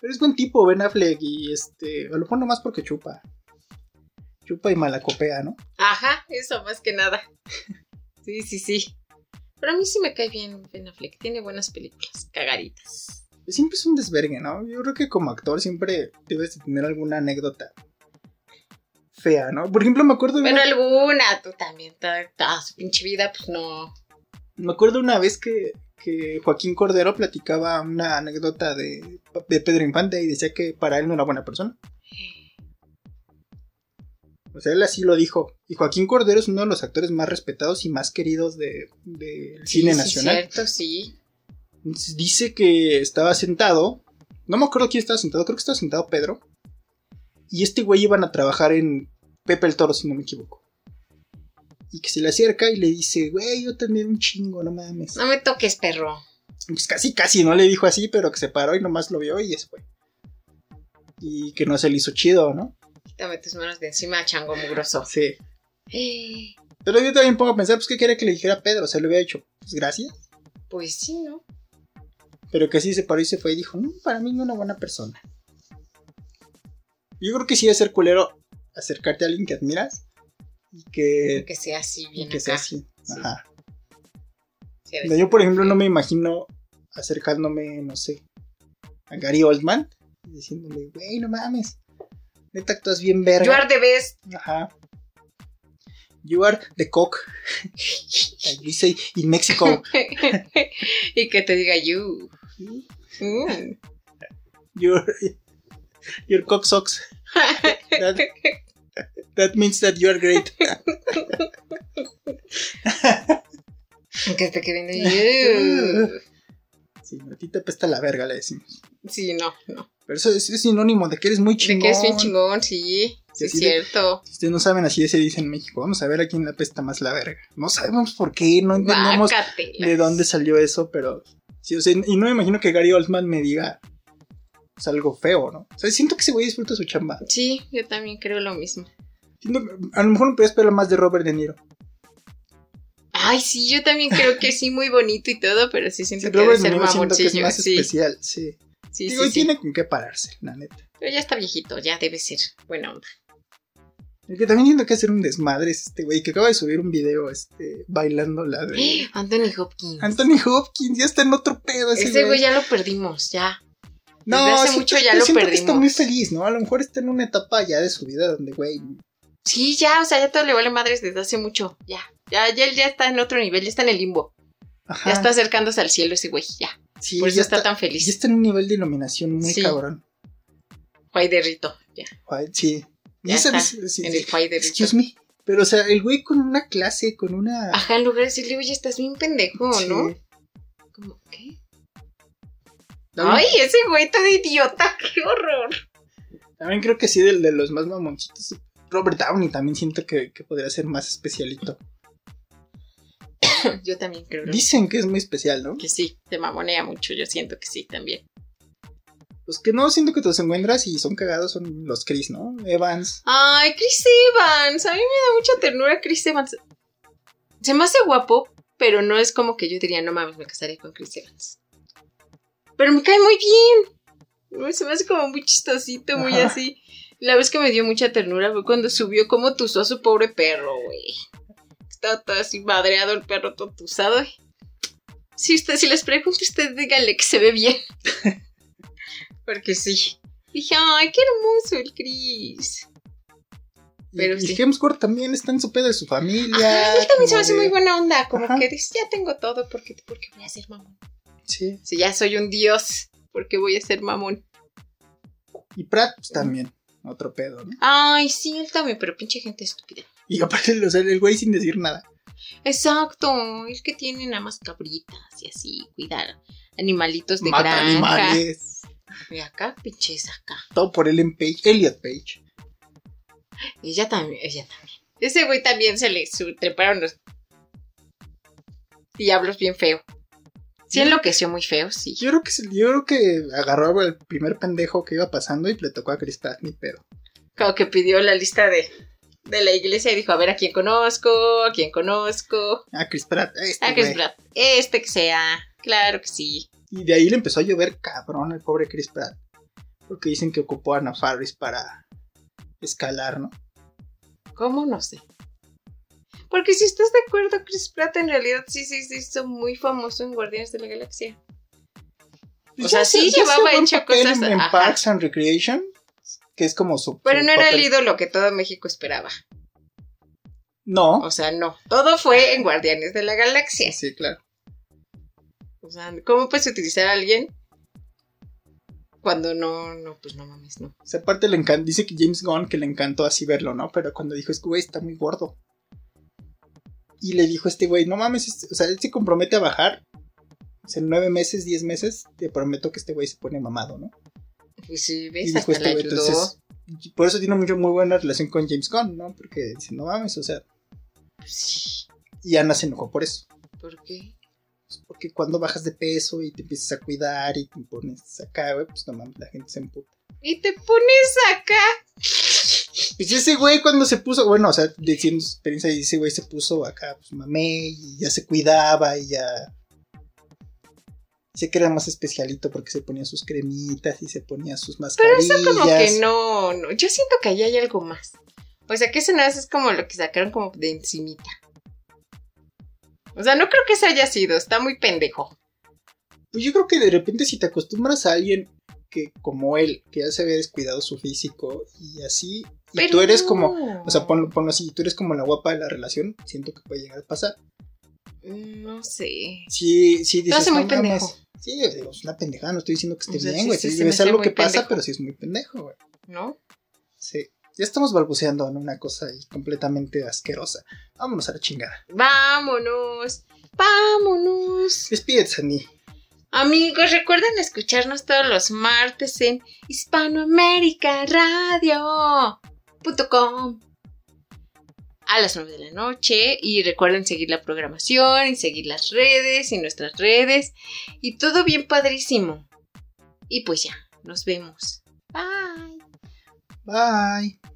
Pero es buen tipo Ben Affleck y este... A lo mejor nomás porque chupa. Chupa y malacopea, ¿no? Ajá, eso más que nada. Sí, sí, sí. Pero a mí sí me cae bien Ben Affleck. Tiene buenas películas, cagaditas. Siempre es un desvergue, ¿no? Yo creo que como actor siempre debes de tener alguna anécdota fea, ¿no? Por ejemplo, me acuerdo de Pero una, alguna, tú también, toda, toda su pinche vida, pues no. me acuerdo una vez que, que Joaquín Cordero platicaba una anécdota de, de Pedro Infante y decía que para él no era buena persona. O sea, él así lo dijo. Y Joaquín Cordero es uno de los actores más respetados y más queridos de- del cine Sí, nacional. Sí, cierto, sí. Dice que estaba sentado. No me acuerdo quién estaba sentado, creo que estaba sentado Pedro. Y este güey iban a trabajar en Pepe el Toro, si no me equivoco. Y que se le acerca y le dice, güey, yo también un chingo, no mames. No me toques, perro. Pues casi, casi no le dijo así, pero que se paró y nomás lo vio y se fue. Y que no se le hizo chido, ¿no? Quítame tus manos de encima, chango mugroso. Sí. Eh, Pero yo también pongo a pensar, pues, ¿qué quiere que le dijera a Pedro? Se lo había hecho. Pues gracias. Pues sí, ¿no? Pero que así se paró y se fue y dijo, no, para mí no es una buena persona. Yo creo que sí debe ser culero acercarte a alguien que admiras y que, Que sea así, bien que sea acá. así. Sí. Ajá. Sí, Yo, por ejemplo, no me imagino acercándome, no sé, a Gary Oldman y diciéndole, güey, no mames. Neta actúas bien verga. You are the best. Ajá. You are the cock. We say in Mexico. y que te diga you. Mm. Your, your cock sucks. That, that means that you are great. Que te queriendo you. Sí, a ti te pesta la verga, le decimos. Sí, no, no. Pero eso es, es sinónimo de que eres muy De chingón. que es bien chingón, sí. Sí, es de- cierto. Si ustedes no saben, así se dice en México. Vamos a ver a quién le apesta más la verga. No sabemos por qué, no entendemos Bácatelas. de dónde salió eso, pero... Sí, o sea, y no me imagino que Gary Oldman me diga pues, algo feo, ¿no? O sea, siento que ese güey disfruta su chamba. Sí, yo también creo lo mismo. A lo mejor me podía esperar más de Robert De Niro. Ay, sí, yo también creo que sí, muy bonito y todo, pero sí siento Sí, que debe ser Niro siento que es más Sí, especial, sí. sí, Digo, sí, y tiene con qué pararse, la neta. Pero ya está viejito, ya debe ser. Buena onda. El que también siento que hacer un desmadre es este güey que acaba de subir un video este, bailando la de Anthony Hopkins. Anthony Hopkins. Ya está en otro pedo ese, Ese güey ya lo perdimos, ya. No, desde hace siento- mucho ya lo siento que está muy feliz, ¿no? A lo mejor está en una etapa ya de su vida donde, güey, Sí, ya, o sea, ya todo le vale madres desde hace mucho. Ya. Ya, ya él ya está en otro nivel, ya está en el limbo. ajá, Ya está acercándose al cielo ese güey, ya. sí, Por eso ya está, tan feliz. Ya está en un nivel de iluminación muy Sí. cabrón. Juay de Rito, ya. Ay, Sí. Ya está sí, en sí. el Juay de Rito. Excuse me. Pero, o sea, el güey con una clase, con una. Ajá, en lugar de decirle, oye, estás bien pendejo, Sí. ¿no? Como, ¿qué? También, Ay, ese güey tan idiota, qué horror. también creo que sí, del de los más mamoncitos. Robert Downey también siento que, que podría ser más especialito. Yo también creo. Dicen que es muy especial, ¿no? que sí, te mamonea mucho, yo siento que sí también. Los que no siento que te los encuentras y son cagados son los Chris, ¿no? Evans. Ay, Chris Evans, a mí me da mucha ternura Chris Evans. Se me hace guapo, pero no es como que yo diría, no mames, me casaré con Chris Evans. Pero me cae muy bien. Se me hace como muy chistosito, muy Ajá. así. La vez que me dio mucha ternura fue cuando subió como tusó a su pobre perro, güey. Estaba todo así madreado el perro todo tusado. Si usted, si les pregunto, usted díganle que se ve bien. Porque sí. Dije, ay, qué hermoso el Chris. Y- Pero y sí. Hemsworth también está en su pedo de su familia. Ajá, él también se me hace de- muy buena onda. Como Ajá. que dice, ya tengo todo, porque, porque voy a ser mamón. Sí. Si ya soy un dios, porque voy a ser mamón. Y Pratt, pues también. Otro pedo, ¿no? Ay, sí, él también, pero pinche gente estúpida. Y aparte, o sea, el güey sin decir nada. Exacto, es que tiene nada más cabritas y así, cuidar animalitos de Mata granja. animales. Y acá, pinches acá. Todo por Ellen Page. Elliot Page. Ella también, ella también. Ese güey también se le treparon los diablos bien feo. Sí enloqueció muy feo, sí. Yo creo que se- yo creo que agarró al primer pendejo que iba pasando y le tocó a Chris Pratt, ni pedo. Como que pidió la lista de, de la iglesia y dijo, a ver a quién conozco, a quién conozco. A Chris Pratt, a este A Chris. Pratt, este que sea. Claro que sí. Y de ahí le empezó a llover cabrón al pobre Chris Pratt. Porque dicen que ocupó a Ana Faris para escalar, ¿no? ¿Cómo? No sé. Porque si estás de acuerdo, Chris Pratt en realidad sí, sí, sí hizo muy famoso en Guardianes de la Galaxia. O sea, sí llevaba hecho cosas, En. Parks and Recreation, que es como su. Pero su no era el ídolo que todo México esperaba. No. O sea, no. Todo fue en Guardianes de la Galaxia. Sí, claro. O sea, ¿cómo puedes utilizar a alguien cuando no, no, pues no mames, no? O sea, aparte le encanta, dice que James Gunn que le encantó así verlo, ¿no? Pero cuando dijo, es que güey está muy gordo. Y le dijo este güey, no mames, este- o sea, él se compromete a bajar. O sea, en nueve meses, diez meses, te prometo que este güey se pone mamado, ¿no? Pues sí, Y ves, dijo hasta este le güey, entonces, por eso tiene mucho, muy buena relación con James Gunn, ¿no? Porque dice, no mames, o sea, sí, y Ana se enojó por eso. ¿por qué? Pues porque cuando bajas de peso y te empiezas a cuidar y te pones acá, güey, pues no mames, la gente se emputa. Y te pones acá. Pues ese güey cuando se puso, bueno, o sea, diciendo su experiencia, ese güey se puso acá, pues mamé, y ya se cuidaba, y ya. Sé que era más especialito porque se ponía sus cremitas y se ponía sus Pero mascarillas. eso como que no, no. Yo siento que ahí hay algo más. O sea, que eso nada más es como lo que sacaron como de encimita. O sea, no creo que eso haya sido. Está muy pendejo. Pues yo creo que de repente si te acostumbras a alguien que como él, que ya se había descuidado su físico y así, y tú eres como, o sea, ponlo, ponlo así, tú eres como la guapa de la relación, siento que puede llegar a pasar. Mm, No sé. Sí, sí, dices, muy "No mames". pendejo. Sí, es una pendejada, no estoy diciendo que esté O sea, bien, güey. sí, sí, es algo muy que pasa, pero sí es muy pendejo, güey. ¿No? Sí. Ya estamos balbuceando en una cosa ahí completamente asquerosa. Vámonos a la chingada. Vámonos. Vámonos. Despídete, Sandy. Amigos, recuerden escucharnos todos los martes en a las 9 de la noche y recuerden seguir la programación y seguir las redes y nuestras redes y todo bien padrísimo. Y pues ya, nos vemos. Bye. Bye.